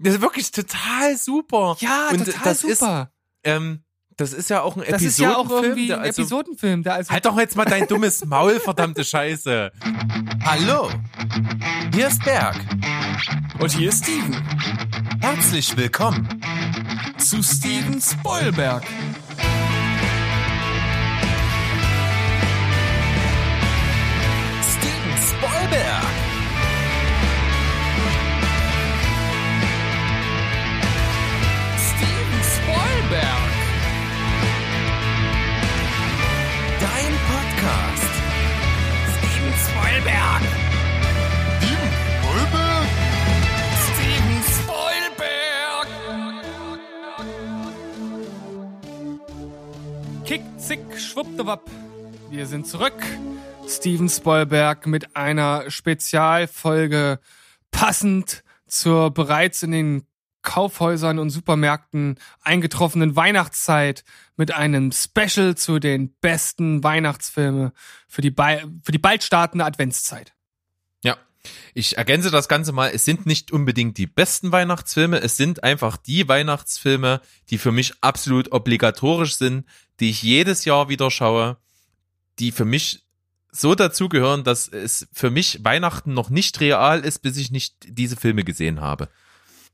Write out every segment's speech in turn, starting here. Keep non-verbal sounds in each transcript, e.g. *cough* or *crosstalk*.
Das ist wirklich total super. Ja, Und total das super. Ist, ähm, das ist ja auch ein das ist ja auch Episodenfilm. irgendwie der ein also, Episodenfilm. Der also Halt doch jetzt mal dein dummes *laughs* Maul, verdammte Scheiße. Hallo, hier ist Berg. Und hier ist Steven Herzlich willkommen. zu Steven Spoilberg. Steven Spoilberg. Steven Spoilberg. Steven Spoilberg. Kick, zick, schwuppdiwupp. Wir sind zurück. Steven Spoilberg mit einer Spezialfolge passend zur bereits in den Kaufhäusern und Supermärkten eingetroffenen Weihnachtszeit mit einem Special zu den besten Weihnachtsfilme für die, für die bald startende Adventszeit. Ja, ich ergänze das Ganze mal. Es sind nicht unbedingt die besten Weihnachtsfilme. Es sind einfach die Weihnachtsfilme, die für mich absolut obligatorisch sind, die ich jedes Jahr wieder schaue, die für mich so dazugehören, dass es für mich Weihnachten noch nicht real ist, bis ich nicht diese Filme gesehen habe.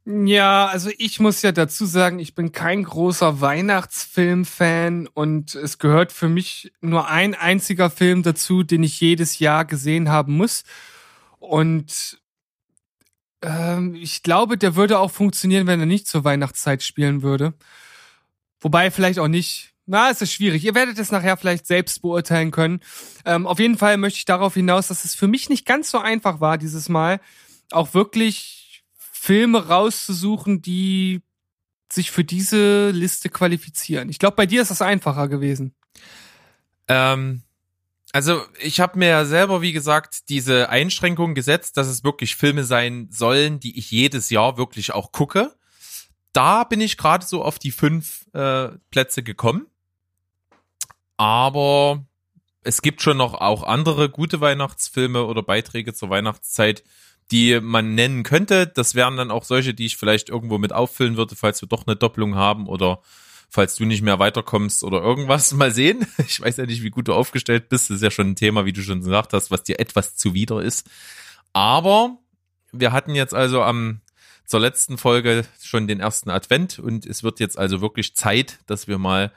Ja, also ich muss ja dazu sagen, ich bin kein großer Weihnachtsfilm-Fan und es gehört für mich nur ein einziger Film dazu, den ich jedes Jahr gesehen haben muss. Und ähm, ich glaube, der würde auch funktionieren, wenn er nicht zur Weihnachtszeit spielen würde. Wobei vielleicht auch nicht. Na, es ist schwierig. Ihr werdet es nachher vielleicht selbst beurteilen können. Ähm, auf jeden Fall möchte ich darauf hinaus, dass es für mich nicht ganz so einfach war, dieses Mal auch wirklich Filme rauszusuchen, die sich für diese Liste qualifizieren. Ich glaube, bei dir ist das einfacher gewesen. Ähm, also ich habe mir ja selber, wie gesagt, diese Einschränkung gesetzt, dass es wirklich Filme sein sollen, die ich jedes Jahr wirklich auch gucke. Da bin ich gerade so auf die fünf äh, Plätze gekommen. Aber es gibt schon noch auch andere gute Weihnachtsfilme oder Beiträge zur Weihnachtszeit, die man nennen könnte. Das wären dann auch solche, die ich vielleicht irgendwo mit auffüllen würde, falls wir doch eine Doppelung haben oder falls du nicht mehr weiterkommst oder irgendwas. *laughs* Mal sehen. Ich weiß ja nicht, wie gut du aufgestellt bist. Das ist ja schon ein Thema, wie du schon gesagt hast, was dir etwas zuwider ist. Aber wir hatten jetzt also am zur letzten Folge schon den ersten Advent und es wird jetzt also wirklich Zeit, dass wir mal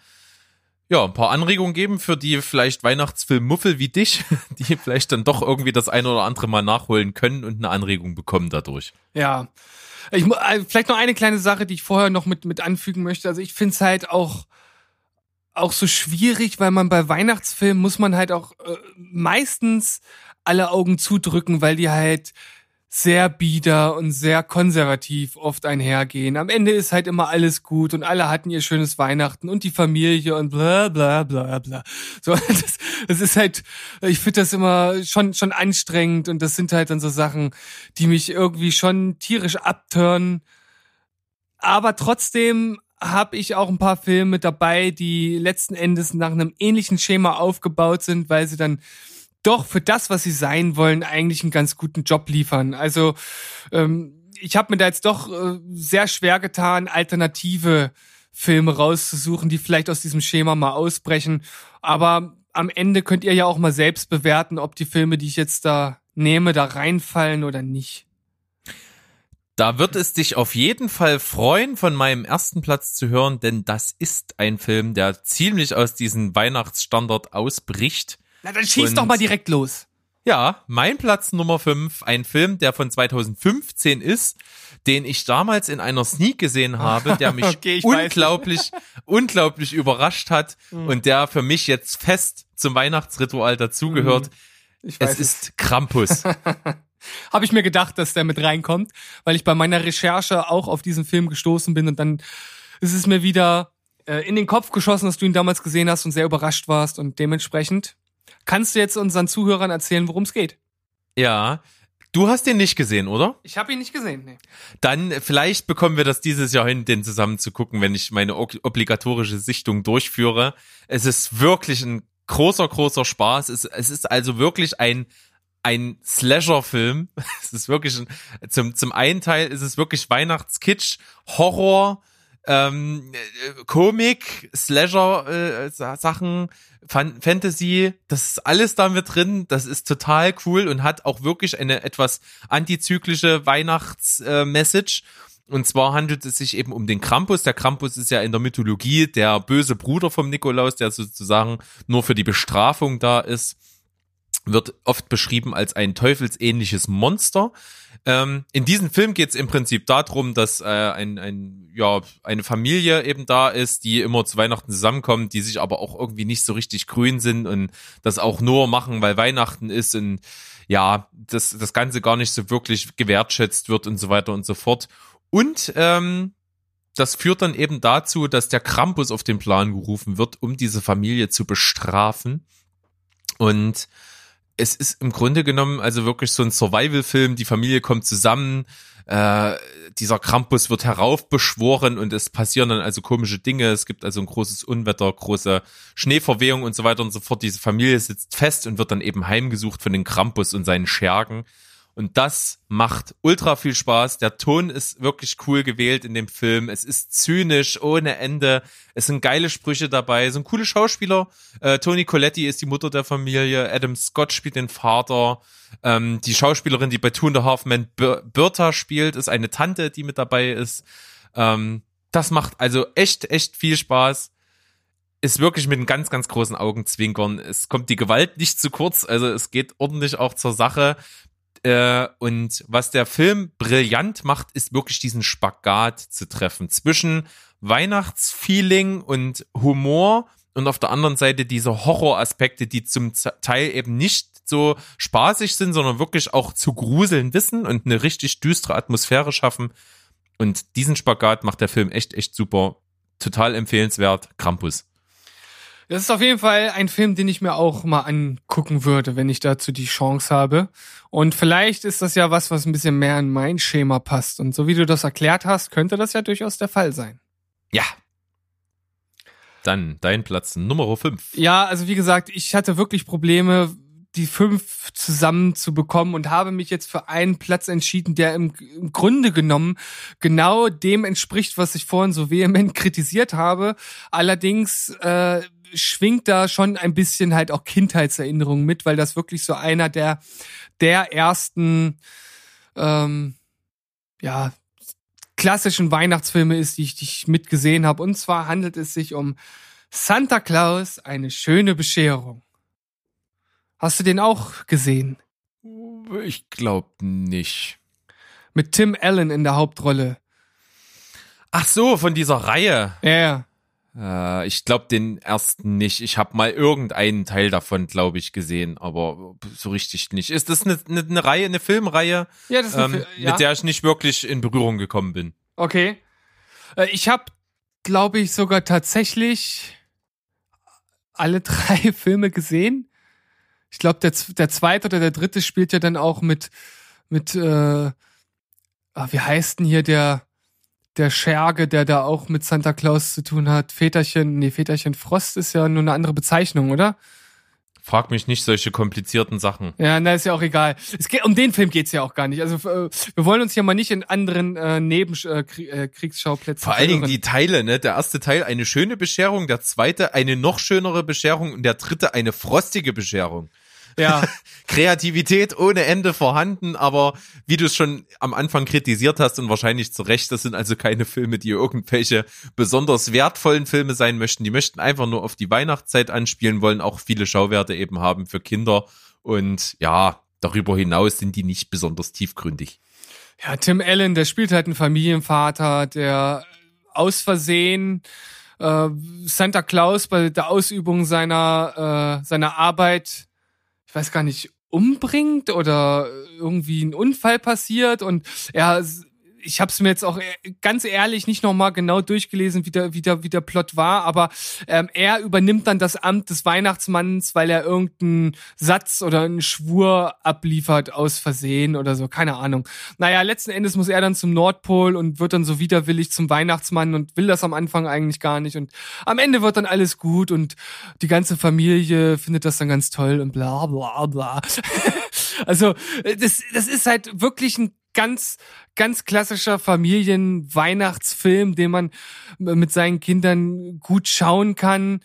ja, ein paar Anregungen geben für die vielleicht Weihnachtsfilmmuffel wie dich, *laughs* die vielleicht dann doch irgendwie das eine oder andere mal nachholen können und eine Anregung bekommen dadurch. Ja. Ich, äh, vielleicht noch eine kleine Sache, die ich vorher noch mit, mit anfügen möchte. Also ich finde es halt auch, auch so schwierig, weil man bei Weihnachtsfilmen muss man halt auch äh, meistens alle Augen zudrücken, weil die halt sehr bieder und sehr konservativ oft einhergehen. Am Ende ist halt immer alles gut und alle hatten ihr schönes Weihnachten und die Familie und bla bla bla bla. So, *laughs* das, das ist halt, ich finde das immer schon, schon anstrengend und das sind halt dann so Sachen, die mich irgendwie schon tierisch abtören. Aber trotzdem habe ich auch ein paar Filme dabei, die letzten Endes nach einem ähnlichen Schema aufgebaut sind, weil sie dann doch für das, was sie sein wollen, eigentlich einen ganz guten Job liefern. Also ähm, ich habe mir da jetzt doch äh, sehr schwer getan, alternative Filme rauszusuchen, die vielleicht aus diesem Schema mal ausbrechen. Aber am Ende könnt ihr ja auch mal selbst bewerten, ob die Filme, die ich jetzt da nehme, da reinfallen oder nicht. Da wird es dich auf jeden Fall freuen, von meinem ersten Platz zu hören, denn das ist ein Film, der ziemlich aus diesem Weihnachtsstandard ausbricht. Na, dann schieß Und- doch mal direkt los. Ja, mein Platz Nummer 5, ein Film, der von 2015 ist, den ich damals in einer Sneak gesehen *laughs* habe, der mich Okay. Hm. unglaublich, unglaublich überrascht hat und der für mich jetzt fest zum Weihnachtsritual dazugehört. Ich Es ist Krampus. *laughs* Habe ich mir gedacht, dass der mit reinkommt, weil ich bei meiner Recherche auch auf diesen Film gestoßen bin und dann ist es mir wieder äh, in den Kopf geschossen, dass du ihn damals gesehen hast und sehr überrascht warst und dementsprechend kannst du jetzt unseren Zuhörern erzählen, worum es geht. ja. Du hast den nicht gesehen, oder? Ich habe ihn nicht gesehen. Nee. Dann äh, vielleicht bekommen wir das dieses Jahr hin, den zusammen zu gucken, wenn ich meine obligatorische Sichtung durchführe. Es ist wirklich ein großer, großer Spaß. Es, es ist also wirklich ein ein Slasher-Film. *laughs* Es ist wirklich ein, zum zum einen Teil ist es wirklich Weihnachtskitsch, Horror, ähm, äh, Komik, Slasher äh, Sachen, Fan Fantasy, das ist alles da mit drin. Das ist total cool und hat auch wirklich eine etwas antizyklische Weihnachts-Message. Und zwar handelt es sich eben um den Krampus. Der Krampus ist ja in der Mythologie der böse Bruder vom Nikolaus, der sozusagen nur für die Bestrafung da ist. Wird oft beschrieben als ein teufelsähnliches Monster. Ähm, in diesem Film geht es im Prinzip darum, dass äh, ein, ein, ja, eine Familie eben da ist, die immer zu Weihnachten zusammenkommt, die sich aber auch irgendwie nicht so richtig grün sind und das auch nur machen, weil Weihnachten ist und ja, das, das Ganze gar nicht so wirklich gewertschätzt wird und so weiter und so fort. Und ähm, das führt dann eben dazu, dass der Krampus auf den Plan gerufen wird, um diese Familie zu bestrafen. Und es ist im Grunde genommen also wirklich so ein Survival-Film. Die Familie kommt zusammen, äh, dieser Krampus wird heraufbeschworen und es passieren dann also komische Dinge. Es gibt also ein großes Unwetter, große Schneeverwehung und so weiter und so fort. Diese Familie sitzt fest und wird dann eben heimgesucht von den Krampus und seinen Schergen. Und das macht ultra viel Spaß. Der Ton ist wirklich cool gewählt in dem Film. Es ist zynisch ohne Ende. Es sind geile Sprüche dabei. Es sind coole Schauspieler. Äh, Toni Coletti ist die Mutter der Familie. Adam Scott spielt den Vater. Ähm, die Schauspielerin, die bei Two and a Half Men Birta spielt, ist eine Tante, die mit dabei ist. Ähm, das macht also echt, echt viel Spaß ist wirklich mit einem ganz, ganz großen Augenzwinkern. Es kommt die Gewalt nicht zu kurz, also es geht ordentlich auch zur Sache. Äh, und was der Film brillant macht, ist wirklich diesen Spagat zu treffen zwischen Weihnachtsfeeling und Humor und auf der anderen Seite diese Horroraspekte, die zum Teil eben nicht so spaßig sind, sondern wirklich auch zu gruseln wissen und eine richtig düstere Atmosphäre schaffen. Und diesen Spagat macht der Film echt, echt super. Total empfehlenswert. Krampus. Das ist auf jeden Fall ein Film, den ich mir auch mal angucken würde, wenn ich dazu die Chance habe. Und vielleicht ist das ja was, was ein bisschen mehr in mein Schema passt. Und so wie du das erklärt hast, könnte das ja durchaus der Fall sein. Ja. Dann dein Platz Nummer 5. Ja, also wie gesagt, ich hatte wirklich Probleme, die fünf zusammen zu bekommen und habe mich jetzt für einen Platz entschieden, der im, im, Grunde genommen genau dem entspricht, was ich vorhin so vehement *laughs* kritisiert habe. Allerdings äh, schwingt da schon ein bisschen halt auch Kindheitserinnerungen mit, weil das wirklich so einer der der ersten ähm, ja klassischen Weihnachtsfilme ist, die ich, die ich mitgesehen habe. Und zwar handelt es sich um Santa Claus, eine schöne Bescherung. Hast du den auch gesehen? Ich glaube nicht. Mit Tim Allen in der Hauptrolle. Ach so, von dieser Reihe. Ja, ja. Äh, ich glaube den ersten nicht. Ich habe mal irgendeinen Teil davon, glaube ich, gesehen, aber so richtig nicht. Ist das eine, eine, eine Reihe, eine Filmreihe, ja, das ist eine ähm, ja. mit der ich nicht wirklich in Berührung gekommen bin? Okay. Äh, ich habe, glaube ich, sogar tatsächlich alle *laughs* drei Filme gesehen. Ich glaube, der, der zweite oder der dritte spielt ja dann auch mit, mit, äh, ah, wie heißt denn hier der, der Scherge, der da auch mit Santa Claus zu tun hat. Väterchen, nee, Väterchen Frost ist ja nur eine andere Bezeichnung, oder? Frag mich nicht solche komplizierten Sachen. Ja, na, ist ja auch egal. Es geht, um den Film geht's ja auch gar nicht. Also äh, wir wollen uns ja mal nicht in anderen äh, Nebenkriegsschauplätzen. Äh, Vor allen Dingen die Teile, ne? Der erste Teil eine schöne Bescherung, der zweite eine noch schönere Bescherung und der dritte eine frostige Bescherung. Ja. *laughs* Kreativität ohne Ende vorhanden, aber wie du es schon am Anfang kritisiert hast und wahrscheinlich zu Recht, das sind also keine Filme, die irgendwelche besonders wertvollen Filme sein möchten. Die möchten einfach nur auf die Weihnachtszeit anspielen, wollen auch viele Schauwerte eben haben für Kinder und ja, darüber hinaus sind die nicht besonders tiefgründig. Ja, Tim Allen, der spielt halt einen Familienvater, der aus Versehen äh, Santa Claus bei der Ausübung seiner, äh, seiner Arbeit weiß gar nicht, umbringt oder irgendwie ein Unfall passiert und er ich habe es mir jetzt auch äh, ganz ehrlich nicht nochmal genau durchgelesen, wie der, wie der, wie der Plot war, aber ähm, er übernimmt dann das Amt des Weihnachtsmanns, weil er irgendeinen Satz oder einen Schwur abliefert aus Versehen oder so, keine Ahnung. Naja, letzten Endes muss er dann zum Nordpol und wird dann so widerwillig zum Weihnachtsmann und will das am Anfang eigentlich gar nicht und am Ende wird dann alles gut und die ganze Familie findet das dann ganz toll und bla bla bla. *laughs* Also äh, das, das ist halt wirklich ein ganz, ganz klassischer Familien-Weihnachtsfilm, den man mit seinen Kindern gut schauen kann.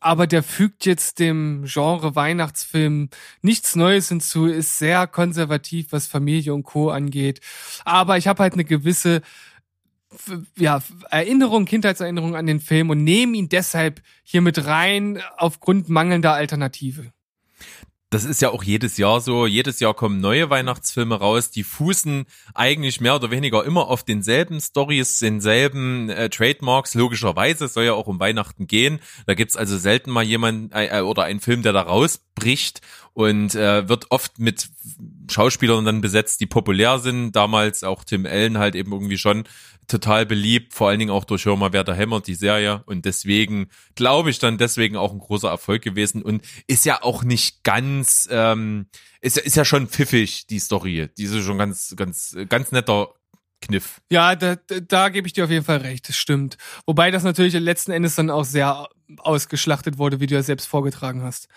Aber der fügt jetzt dem Genre Weihnachtsfilm nichts Neues hinzu, ist sehr konservativ, was Familie und Co. angeht. Aber ich habe halt eine gewisse ja, Erinnerung, Kindheitserinnerung an den Film und nehme ihn deshalb hier mit rein aufgrund mangelnder Alternative das ist ja auch jedes Jahr so. Jedes Jahr kommen neue Weihnachtsfilme raus, die fußen eigentlich mehr oder weniger immer auf denselben Stories, denselben äh, Trademarks. Logischerweise soll ja auch um Weihnachten gehen. Da gibt's also selten mal jemand äh, oder einen Film, der da rausbricht und äh, wird oft mit Schauspielern dann besetzt, die populär sind. Damals auch Tim Allen halt eben irgendwie schon total beliebt, vor allen Dingen auch durch Hör mal, wer da hämmert, die Serie. Und deswegen glaube ich dann deswegen auch ein großer Erfolg gewesen und ist ja auch nicht ganz, ähm, ist, ist ja schon pfiffig, die Story. Die ist schon ganz, ganz, ganz netter Kniff. Ja, da, da, da gebe ich dir auf jeden Fall recht, das stimmt. Wobei das natürlich letzten Endes dann auch sehr ausgeschlachtet wurde, wie du ja selbst vorgetragen hast.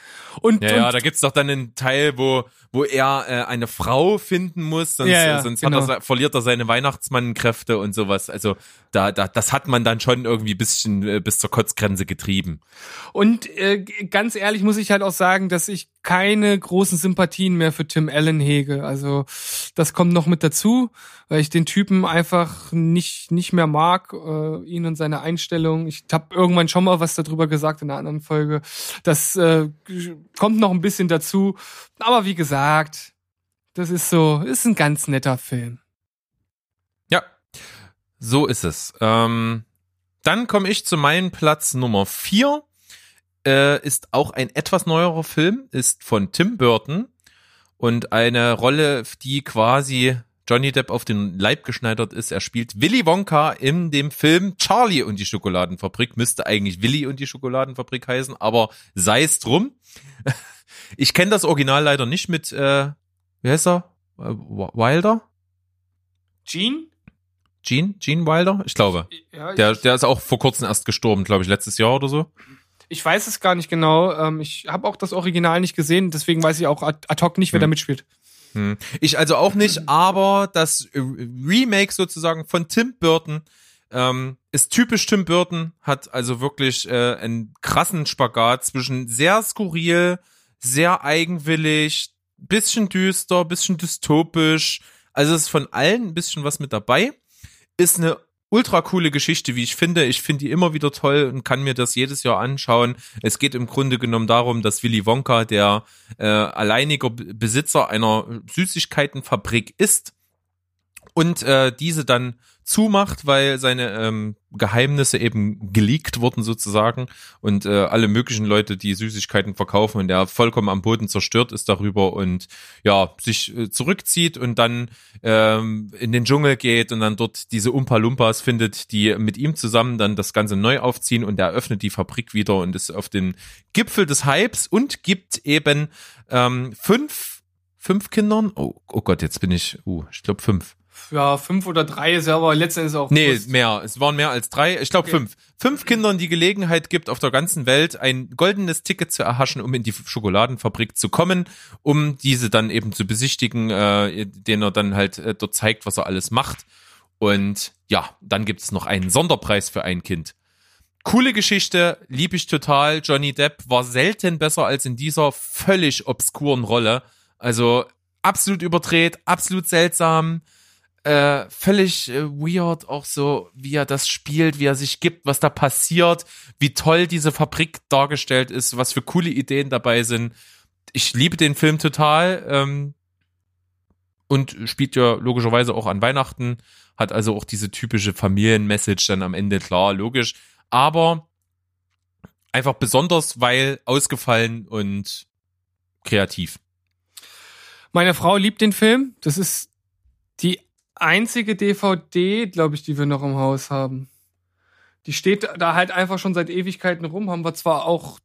Und, ja, und ja, da gibt's doch dann einen Teil, wo, wo er äh, eine Frau finden muss, sonst, Ja, ja, sonst genau. er, verliert er seine Weihnachtsmannkräfte und sowas. Also da, da, das hat man dann schon irgendwie bisschen äh, bis zur Kotzgrenze getrieben. Und äh, ganz ehrlich muss ich halt auch sagen, dass ich keine großen Sympathien mehr für Tim Allen hege. Also das kommt noch mit dazu, weil ich den Typen einfach nicht nicht mehr mag, äh, ihn und seine Einstellung. Ich habe irgendwann schon mal was darüber gesagt in einer anderen Folge. Das äh, kommt noch ein bisschen dazu. Aber wie gesagt, das ist so, ist ein ganz netter Film. Ja, so ist es. Ähm, dann komme ich zu meinem Platz Nummer vier. Äh, ist auch ein etwas neuerer Film, ist von Tim Burton und eine Rolle, die quasi Johnny Depp auf den Leib geschneidert ist. Er spielt Willy Wonka in dem Film Charlie und die Schokoladenfabrik. Müsste eigentlich Willy und die Schokoladenfabrik heißen, aber sei es drum. *laughs* Ich kenne das Original leider nicht mit, äh, wie heißt er? Äh, Wilder? Gene? Gene? Gene Wilder? Ich glaube. Ja, Der, der ist auch vor kurzem erst gestorben, glaube ich, letztes Jahr oder so. Ich weiß es gar nicht genau. Ähm, ich habe auch das Original nicht gesehen, deswegen weiß ich auch ad ad hoc nicht, wer Hm. da mitspielt. Hm. Ich also auch nicht, *clears throat* aber das Remake sozusagen von Tim Burton ähm, ist typisch Tim Burton, hat also wirklich äh, einen krassen Spagat zwischen sehr skurril, sehr eigenwillig, bisschen düster, bisschen dystopisch. Also ist von allen ein bisschen was mit dabei. Ist eine ultra coole Geschichte, wie ich finde. Ich finde die immer wieder toll und kann mir das jedes Jahr anschauen. Es geht im Grunde genommen darum, dass Willy Wonka, der äh, alleiniger Besitzer einer Süßigkeitenfabrik ist und äh, diese dann zumacht, weil seine ähm, Geheimnisse eben geleakt wurden sozusagen und äh, alle möglichen Leute, die Süßigkeiten verkaufen und der vollkommen am Boden zerstört ist darüber und ja, sich äh, zurückzieht und dann ähm, in den Dschungel geht und dann dort diese Umpa Lumpas findet, die mit ihm zusammen dann das Ganze neu aufziehen und er öffnet die Fabrik wieder und ist auf den Gipfel des Hypes und gibt eben ähm, fünf, fünf Kindern, oh, oh Gott, jetzt bin ich, uh, ich glaube fünf. Ja, fünf oder drei ist ja aber letztendlich auch. Nee, Wurst. mehr. Es waren mehr als drei. Ich glaube Okay. fünf. Fünf Kindern die Gelegenheit gibt, auf der ganzen Welt ein goldenes Ticket zu erhaschen, um in die Schokoladenfabrik zu kommen, um diese dann eben zu besichtigen, äh, den er dann halt äh, dort zeigt, was er alles macht. Und ja, dann gibt es noch einen Sonderpreis für ein Kind. Coole Geschichte, lieb ich total. Johnny Depp war selten besser als in dieser völlig obskuren Rolle. Also absolut überdreht, absolut seltsam äh, völlig äh, weird, auch so, wie er das spielt, wie er sich gibt, was da passiert, wie toll diese Fabrik dargestellt ist, was für coole Ideen dabei sind. Ich liebe den Film total ähm, und spielt ja logischerweise auch an Weihnachten, hat also auch diese typische Familienmessage dann am Ende, klar, logisch, aber einfach besonders, weil ausgefallen und kreativ. Meine Frau liebt den Film. Das ist die einzige DVD, glaube ich, die wir noch im Haus haben. Die steht da halt einfach schon seit Ewigkeiten rum. Haben wir zwar auch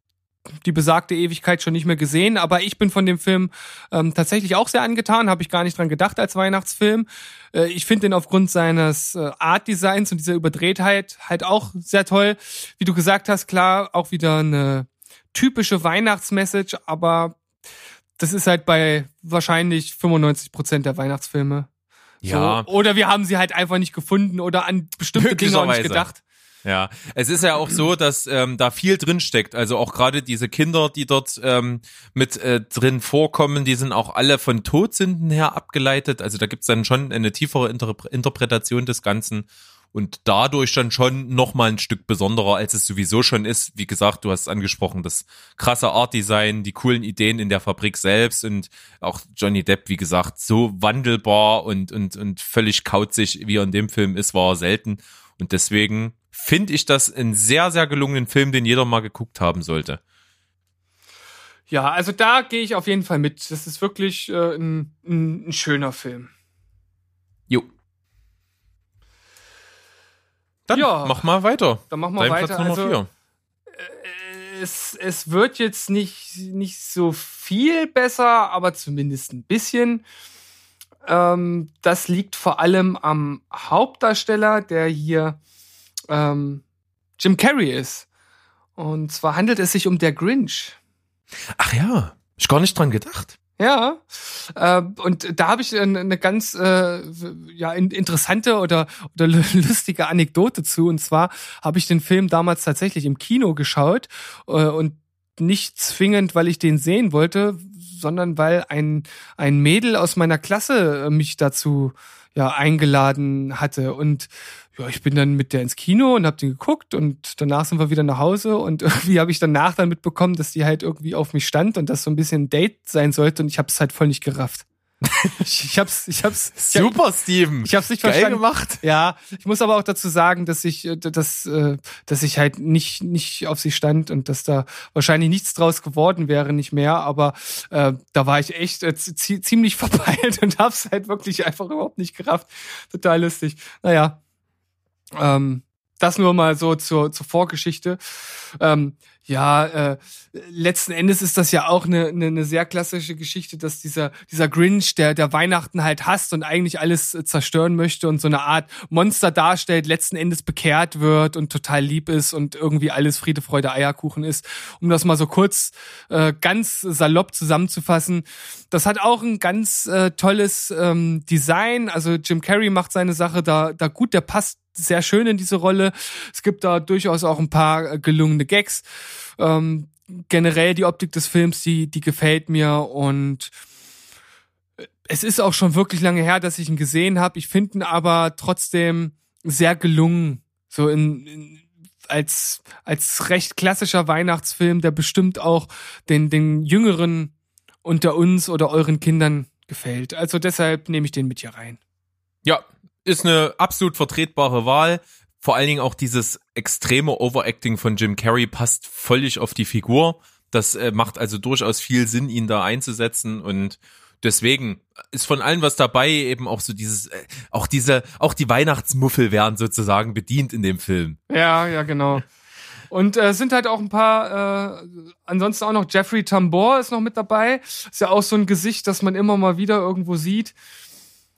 die besagte Ewigkeit schon nicht mehr gesehen, aber ich bin von dem Film ähm, tatsächlich auch sehr angetan, habe ich gar nicht dran gedacht als Weihnachtsfilm. Äh, ich finde den aufgrund seines äh, Art-Designs und dieser Überdrehtheit halt auch sehr toll. Wie du gesagt hast, klar, auch wieder eine typische Weihnachtsmessage, aber das ist halt bei wahrscheinlich 95 Prozent der Weihnachtsfilme. Ja. So. Oder wir haben sie halt einfach nicht gefunden oder an bestimmte Dinge auch nicht gedacht. Ja, es ist ja auch so, dass ähm, da viel drin steckt. Also auch gerade diese Kinder, die dort ähm, mit äh, drin vorkommen, die sind auch alle von Todsünden her abgeleitet. Also da gibt's dann schon eine tiefere Interpre Interpretation des Ganzen und dadurch dann schon noch mal ein Stück besonderer, als es sowieso schon ist. Wie gesagt, du hast es angesprochen, das krasse Art-Design, die coolen Ideen in der Fabrik selbst und auch Johnny Depp, wie gesagt, so wandelbar und und und völlig kauzig, wie er in dem Film ist, war er selten. Und deswegen finde ich das einen sehr, sehr gelungenen Film, den jeder mal geguckt haben sollte. Ja, also da gehe ich auf jeden Fall mit. Das ist wirklich äh, ein, ein, ein schöner Film. Jo. Dann Ja. mach mal weiter. Dann machen wir Dein weiter. Platz Nummer Also, vier. es, es wird jetzt nicht, nicht so viel besser, aber zumindest ein bisschen. Ähm, das liegt vor allem am Hauptdarsteller, der hier ähm, Jim Carrey ist. Und zwar handelt es sich um der Grinch. Ach ja, ich gar nicht dran gedacht. Ja, äh, und da habe ich eine, eine ganz äh, ja in, interessante oder oder *laughs* lustige Anekdote zu. Und zwar habe ich den Film damals tatsächlich im Kino geschaut äh, und nicht zwingend, weil ich den sehen wollte, sondern weil ein ein Mädel aus meiner Klasse äh, mich dazu ja eingeladen hatte und ja, ich bin dann mit der ins Kino und hab den geguckt und danach sind wir wieder nach Hause und *laughs* irgendwie habe ich danach dann mitbekommen, dass die halt irgendwie auf mich stand und das so ein bisschen ein Date sein sollte und ich hab's halt voll nicht gerafft. *laughs* ich, ich hab's, ich hab's, ich, Super, Steven. ich hab's nicht Geil verstanden. gemacht. Ja, ich muss aber auch dazu sagen, dass ich, äh, dass, äh, dass ich halt nicht, nicht auf sie stand und dass da wahrscheinlich nichts draus geworden wäre, nicht mehr. Aber äh, da war ich echt äh, zie- ziemlich *laughs* verpeilt und hab's halt wirklich einfach überhaupt nicht gerafft. Total lustig. Naja, ähm, das nur mal so zur, zur Vorgeschichte. Ähm, ja, äh, letzten Endes ist das ja auch eine, eine, eine sehr klassische Geschichte, dass dieser, dieser Grinch, der, der Weihnachten halt hasst und eigentlich alles äh, zerstören möchte und so eine Art Monster darstellt, letzten Endes bekehrt wird und total lieb ist und irgendwie alles Friede, Freude, Eierkuchen ist. Um das mal so kurz äh, ganz salopp zusammenzufassen. Das hat auch ein ganz äh, tolles ähm, Design. Also Jim Carrey macht seine Sache da, da gut, der passt sehr schön in diese Rolle. Es gibt da durchaus auch ein paar äh, gelungene Gags. Ähm, generell die Optik des Films, die, die gefällt mir und es ist auch schon wirklich lange her, dass ich ihn gesehen habe. Ich finde ihn aber trotzdem sehr gelungen. So in, in als, als recht klassischer Weihnachtsfilm, der bestimmt auch den, den Jüngeren unter uns oder euren Kindern gefällt. Also deshalb nehme ich den mit hier rein. Ja, ist eine absolut vertretbare Wahl. Vor allen Dingen auch dieses extreme Overacting von Jim Carrey passt völlig auf die Figur. Das äh, macht also durchaus viel Sinn, ihn da einzusetzen und deswegen ist von allem was dabei, eben auch so dieses, äh, auch diese, auch die Weihnachtsmuffel werden sozusagen bedient in dem Film. Ja, ja, genau. Und äh, sind halt auch ein paar, äh, ansonsten auch noch Jeffrey Tambor ist noch mit dabei. Ist ja auch so ein Gesicht, das man immer mal wieder irgendwo sieht.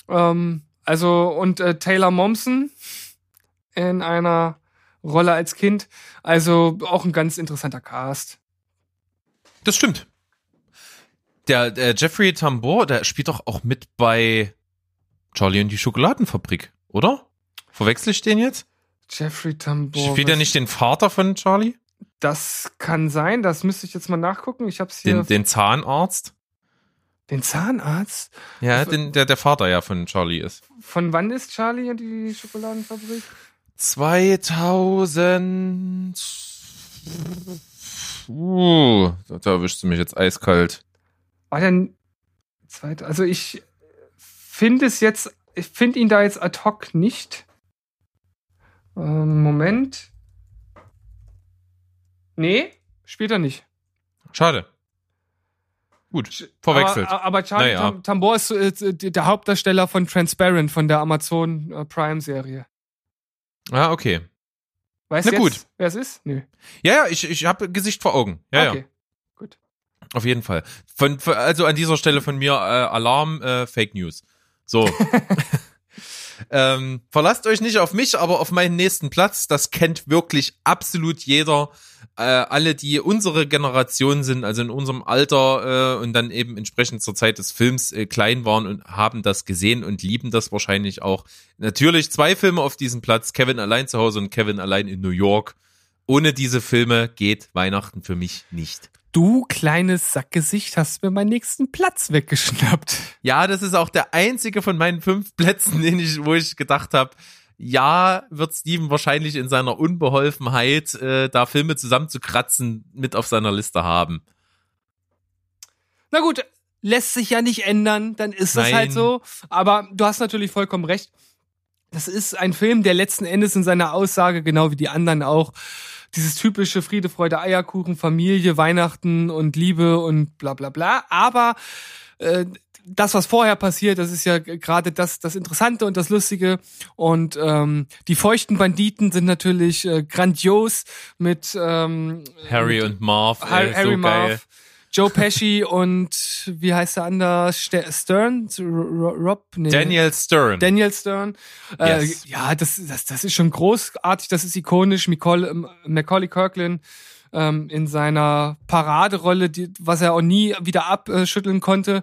Ähm, also, und äh, Taylor Momsen in einer Rolle als Kind. Also auch ein ganz interessanter Cast. Das stimmt. Der, der Jeffrey Tambor, der spielt doch auch mit bei Charlie und die Schokoladenfabrik, oder? Verwechsel ich den jetzt? Jeffrey Tambor. Spielt er nicht den Vater von Charlie? Das kann sein, das müsste ich jetzt mal nachgucken. Ich hab's hier. Den, den Zahnarzt? Den Zahnarzt? Ja, den, der der Vater ja von Charlie ist. Von wann ist Charlie und die Schokoladenfabrik? 2000. Uh, da, erwischst du mich jetzt eiskalt. Denn zweit, also ich finde es jetzt, ich finde ihn da jetzt ad hoc nicht. Ähm, Moment. Nee, spielt er nicht. Schade. Gut, verwechselt. Aber, aber Charlie Naja. Tam Tambor ist äh, der Hauptdarsteller von Transparent von der Amazon äh, Prime Serie. ah, okay. Weißt du wer es ist? Nö. Ja, ja, ich, ich habe Gesicht vor Augen. Ja, ja. okay. Gut. Auf jeden Fall. Von, von, also an dieser Stelle von mir äh, Alarm, äh, Fake News. So. *laughs* ähm, verlasst euch nicht auf mich, aber auf meinen nächsten Platz. Das kennt wirklich absolut jeder. äh, alle, die unsere Generation sind, also in unserem Alter äh, und dann eben entsprechend zur Zeit des Films äh, klein waren und haben das gesehen und lieben das wahrscheinlich auch. Natürlich zwei Filme auf diesem Platz, Kevin allein zu Hause und Kevin allein in New York. Ohne diese Filme geht Weihnachten für mich nicht. Du kleines Sackgesicht hast mir meinen nächsten Platz weggeschnappt. Ja, das ist auch der einzige von meinen fünf Plätzen, *laughs* den ich, wo ich gedacht habe, ja, wird Steven wahrscheinlich in seiner Unbeholfenheit, äh, da Filme zusammenzukratzen, mit auf seiner Liste haben. Na gut, lässt sich ja nicht ändern, dann ist das Nein. halt so. Aber du hast natürlich vollkommen recht. Das ist ein Film, der letzten Endes in seiner Aussage, genau wie die anderen auch, dieses typische Friede, Freude, Eierkuchen, Familie, Weihnachten und Liebe und bla bla bla. Aber äh, das, was vorher passiert, das ist ja gerade das, das Interessante und das Lustige. Und ähm, die feuchten Banditen sind natürlich äh, grandios mit ähm, Harry und Marv, äh, Harry, so Harry geil. Joe Pesci und wie heißt der andere? Ste- Stern? Rob? Nee. Daniel Stern. Daniel Stern. Äh, Yes. Ja, das, das, das ist schon großartig, das ist ikonisch. Macaulay, ähm, Macaulay Kirkland ähm, in seiner Paraderolle, die, was er auch nie wieder abschütteln konnte.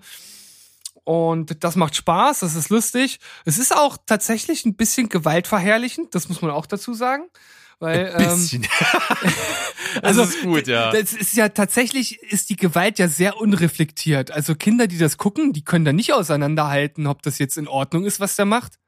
Und das macht Spaß, das ist lustig. Es ist auch tatsächlich ein bisschen gewaltverherrlichend, das muss man auch dazu sagen. Weil, ähm, Bisschen. *laughs* also das ist gut, ja. Das ist ja tatsächlich, ist die Gewalt ja sehr unreflektiert. Also Kinder, die das gucken, die können da nicht auseinanderhalten, ob das jetzt in Ordnung ist, was der macht.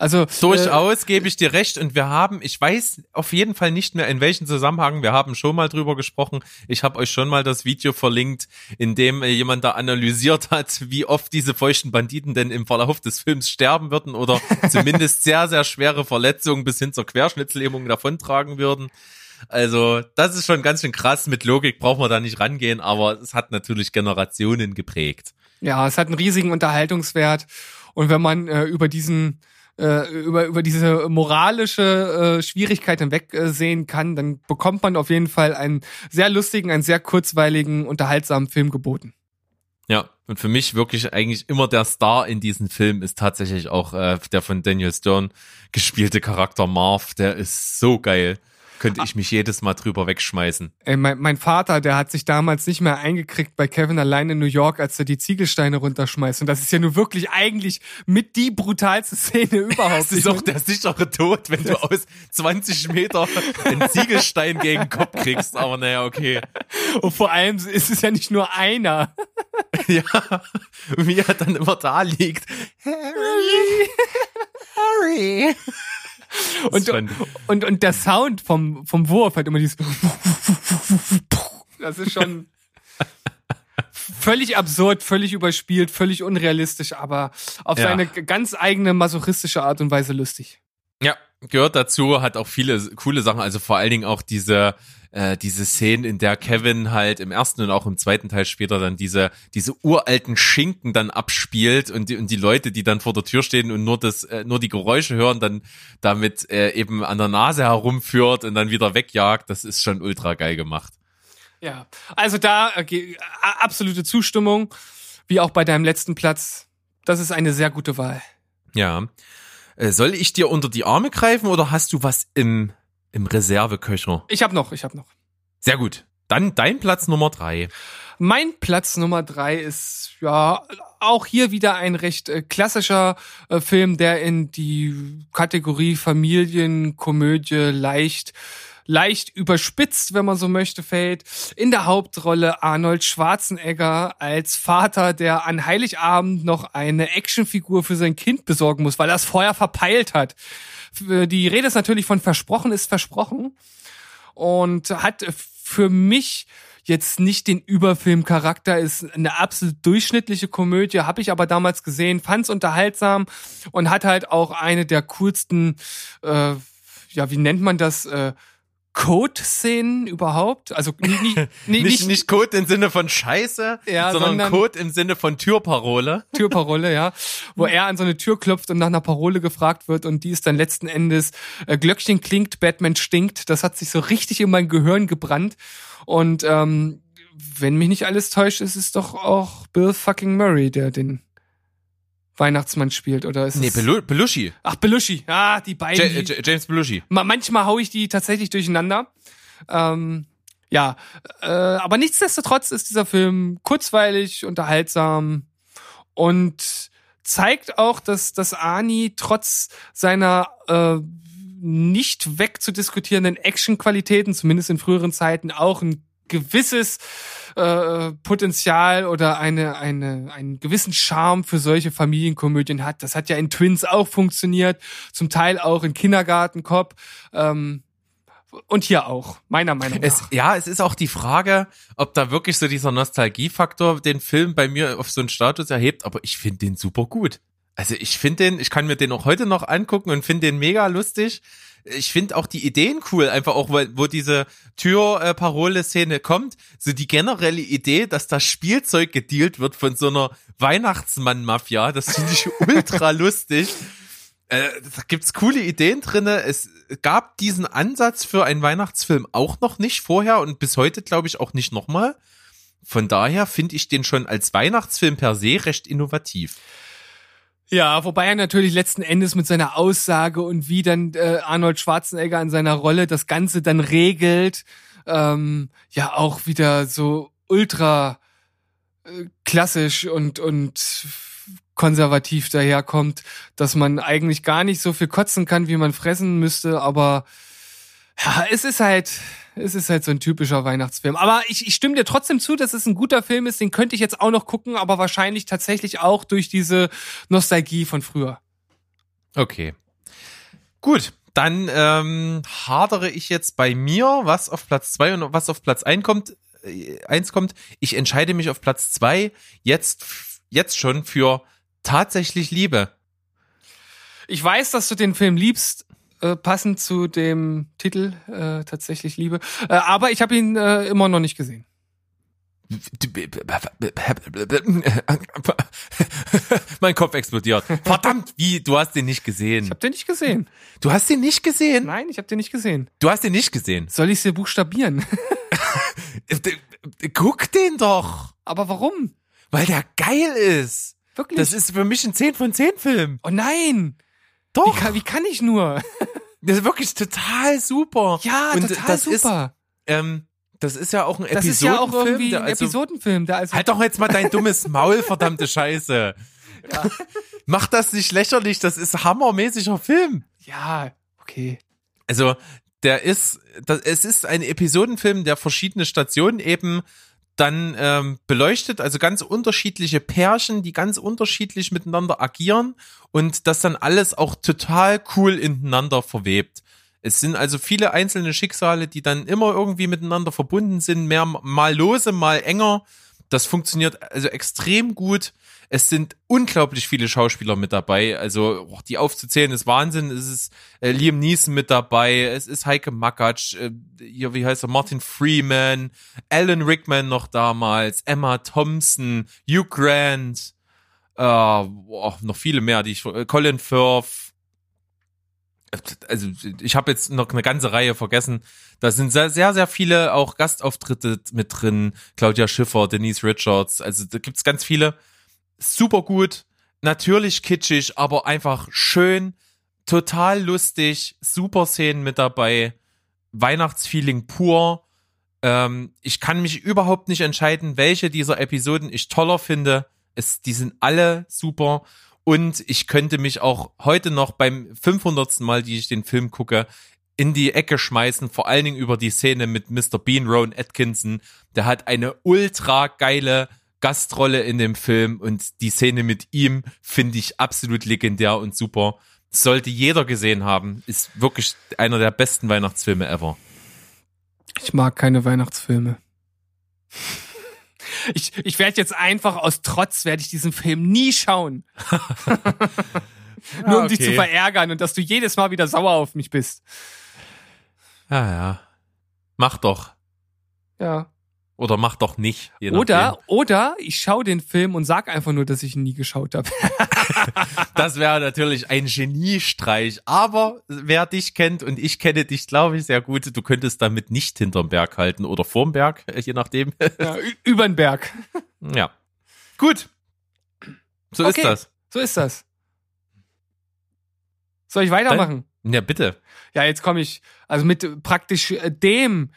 Also Durchaus gebe ich dir recht und wir haben, ich weiß auf jeden Fall nicht mehr in welchem Zusammenhang, wir haben schon mal drüber gesprochen. Ich habe euch schon mal das Video verlinkt, in dem äh, jemand da analysiert *laughs* hat, wie oft diese feuchten Banditen denn im Verlauf des Films sterben würden oder *laughs* zumindest sehr, sehr schwere Verletzungen bis hin zur Querschnittslähmung davontragen würden. Also, das ist schon ganz schön krass. Mit Logik brauchen wir da nicht rangehen, aber es hat natürlich Generationen geprägt. Ja, es hat einen riesigen Unterhaltungswert. Und wenn man äh, über diesen äh, über, über diese moralische äh, Schwierigkeit hinweg äh, kann, dann bekommt man auf jeden Fall einen sehr lustigen, einen sehr kurzweiligen, unterhaltsamen Film geboten. Ja, und für mich wirklich eigentlich immer der Star in diesem Film ist tatsächlich auch äh, der von Daniel Stern gespielte Charakter Marv. Der ist so geil. Könnte ich mich jedes Mal drüber wegschmeißen. Ey, mein, mein Vater, der hat sich damals nicht mehr eingekriegt bei Kevin allein in New York, als er die Ziegelsteine runterschmeißt. Und das ist ja nur wirklich eigentlich mit die brutalste Szene *laughs* überhaupt. Das ist auch der sichere Tod, wenn du aus 20 Meter einen Ziegelstein gegen den Kopf kriegst. Aber naja, okay. Und vor allem ist es ja nicht nur einer. *laughs* Ja, wie er dann immer da liegt. Harry, Harry. *laughs* Und, und, und der Sound vom, vom Wurf hat immer dieses. *laughs* Das ist schon völlig absurd, völlig überspielt, völlig unrealistisch, aber auf Ja. seine ganz eigene masochistische Art und Weise lustig. Ja, gehört dazu, hat auch viele coole Sachen, also vor allen Dingen auch diese äh, diese Szenen, in der Kevin halt im ersten und auch im zweiten Teil später dann diese diese uralten Schinken dann abspielt und die und die Leute, die dann vor der Tür stehen und nur das äh, nur die Geräusche hören, dann damit äh, eben an der Nase herumführt und dann wieder wegjagt, das ist schon ultra geil gemacht. Ja, also da äh, ge- a- absolute Zustimmung, wie auch bei deinem letzten Platz. Das ist eine sehr gute Wahl. Ja. Äh, soll ich dir unter die Arme greifen oder hast du was im im Reserveköcher? Ich habe noch, ich habe noch. Sehr gut. Dann dein Platz Nummer drei. Mein Platz Nummer drei ist ja auch hier wieder ein recht äh, klassischer äh, Film, der in die Kategorie Familienkomödie leicht leicht überspitzt, wenn man so möchte, fällt. In der Hauptrolle Arnold Schwarzenegger als Vater, der an Heiligabend noch eine Actionfigur für sein Kind besorgen muss, weil er es vorher verpeilt hat. Die Rede ist natürlich von Versprochen ist versprochen und hat für mich jetzt nicht den Überfilmcharakter, ist eine absolut durchschnittliche Komödie, habe ich aber damals gesehen, fand's unterhaltsam und hat halt auch eine der coolsten, äh, ja, wie nennt man das, äh, Code-Szenen überhaupt? Also nicht, nicht, *laughs* nicht, Nicht, nicht Code im Sinne von Scheiße, Ja, sondern, sondern- Code im Sinne von Türparole. *laughs* Türparole, ja, wo er an so eine Tür klopft und nach einer Parole gefragt wird und die ist dann letzten Endes äh, Glöckchen klingt, Batman stinkt. Das hat sich so richtig in mein Gehirn gebrannt und ähm, wenn mich nicht alles täuscht, ist es doch auch Bill fucking Murray, der den Weihnachtsmann spielt, oder ist Nee, es? Belu Belushi. Ach, Belushi. Ah, die beiden. Ja, die, James Belushi. Ma- manchmal hau ich die tatsächlich durcheinander. Ähm, ja, äh, aber nichtsdestotrotz ist dieser Film kurzweilig, unterhaltsam und zeigt auch, dass, dass Ani trotz seiner äh, nicht wegzudiskutierenden Actionqualitäten, zumindest in früheren Zeiten, auch ein gewisses äh, Potenzial oder eine, eine, einen gewissen Charme für solche Familienkomödien hat. Das hat ja in Twins auch funktioniert, zum Teil auch in Kindergarten Cop. Ähm, und hier auch, meiner Meinung nach. Es, ja, es ist auch die Frage, ob da wirklich so dieser Nostalgiefaktor den Film bei mir auf so einen Status erhebt, aber ich finde den super gut. Also ich finde den, ich kann mir den auch heute noch angucken und finde den mega lustig. Ich finde auch die Ideen cool, einfach auch, weil, wo diese Tür-Parole-Szene kommt, so die generelle Idee, dass das Spielzeug gedealt wird von so einer Weihnachtsmann-Mafia, das finde ich *laughs* ultra lustig. Äh, da gibt's coole Ideen drinne. Es gab diesen Ansatz für einen Weihnachtsfilm auch noch nicht vorher und bis heute glaube ich auch nicht nochmal. Von daher finde ich den schon als Weihnachtsfilm per se recht innovativ. Ja, wobei er natürlich letzten Endes mit seiner Aussage und wie dann äh, Arnold Schwarzenegger in seiner Rolle das Ganze dann regelt, ähm, ja auch wieder so ultra äh, klassisch und und konservativ daherkommt, dass man eigentlich gar nicht so viel kotzen kann, wie man fressen müsste, aber ja, es ist halt, es ist halt so ein typischer Weihnachtsfilm. Aber ich, ich stimme dir trotzdem zu, dass es ein guter Film ist. Den könnte ich jetzt auch noch gucken, aber wahrscheinlich tatsächlich auch durch diese Nostalgie von früher. Okay. Gut, dann ähm, hadere ich jetzt bei mir, was auf Platz zwei und was auf Platz ein kommt, äh, eins kommt. Ich entscheide mich auf Platz zwei jetzt, jetzt schon für tatsächlich Liebe. Ich weiß, dass du den Film liebst, äh, passend zu dem Titel äh, tatsächlich Liebe. Äh, aber ich habe ihn äh, immer noch nicht gesehen. *laughs* mein Kopf explodiert. Verdammt, wie? Du hast den nicht gesehen. Ich habe den nicht gesehen. Du hast den nicht gesehen? Nein, ich habe den nicht gesehen. Du hast den nicht gesehen. Soll ich sie buchstabieren? *laughs* Guck den doch. aber warum? Weil der geil ist. Wirklich? Das ist für mich ein 10 von 10 Film. oh nein! Wie Doch. kann, wie kann ich nur? *laughs* Das ist wirklich total super. Ja, Und total das super. Ist, ähm, das ist ja auch ein das ist ja auch Episodenfilm. irgendwie ein also, Episodenfilm, der also Halt doch jetzt mal dein *laughs* dummes Maul, verdammte Scheiße. *laughs* Mach das nicht lächerlich, das ist hammermäßiger Film. ja, okay. Also, der ist, das, es ist ein Episodenfilm, der verschiedene Stationen eben dann ähm, beleuchtet, also ganz unterschiedliche Pärchen, die ganz unterschiedlich miteinander agieren und das dann alles auch total cool ineinander verwebt. Es sind also viele einzelne Schicksale, die dann immer irgendwie miteinander verbunden sind, mehr mal lose, mal enger. Das funktioniert also extrem gut. Es sind unglaublich viele Schauspieler mit dabei. Also oh, die aufzuzählen ist Wahnsinn. Es ist äh, Liam Neeson mit dabei. Es ist Heike Makatsch. Äh, hier, wie heißt er? Martin Freeman. Alan Rickman noch damals. Emma Thompson. Hugh Grant. Äh, boah, noch viele mehr. Die ich, äh, Colin Firth. Also ich habe jetzt noch eine ganze Reihe vergessen. Da sind sehr, sehr, sehr viele auch Gastauftritte mit drin. Claudia Schiffer, Denise Richards. Also da gibt's ganz viele super gut, natürlich kitschig, aber einfach schön, total lustig, super Szenen mit dabei, Weihnachtsfeeling pur. Ähm, ich kann mich überhaupt nicht entscheiden, welche dieser Episoden ich toller finde. Es, die sind alle super und ich könnte mich auch heute noch beim 500. Mal, die ich den Film gucke, in die Ecke schmeißen, vor allen Dingen über die Szene mit Mr. Bean, Rowan Atkinson. Der hat eine ultra geile Gastrolle in dem Film und die Szene mit ihm finde ich absolut legendär und super. Sollte jeder gesehen haben, ist wirklich einer der besten Weihnachtsfilme ever. Ich mag keine Weihnachtsfilme. Ich, ich werde jetzt einfach aus Trotz werde ich diesen Film nie schauen. *laughs* *laughs* Nur um dich okay. zu verärgern und dass du jedes Mal wieder sauer auf mich bist. Ja, ja. Mach doch. Ja. Oder mach doch nicht. Oder, oder ich schaue den Film und sag einfach nur, dass ich ihn nie geschaut habe. *laughs* Das wäre natürlich ein Geniestreich. Aber wer dich kennt und ich kenne dich, glaube ich, sehr gut, du könntest damit nicht hinterm Berg halten oder vorm Berg, *laughs* je nachdem. ja, übern Berg. *laughs* ja. Gut. So Okay. ist das. So ist das. Soll ich weitermachen? Ja, bitte. Ja, jetzt komme ich also mit praktisch äh, dem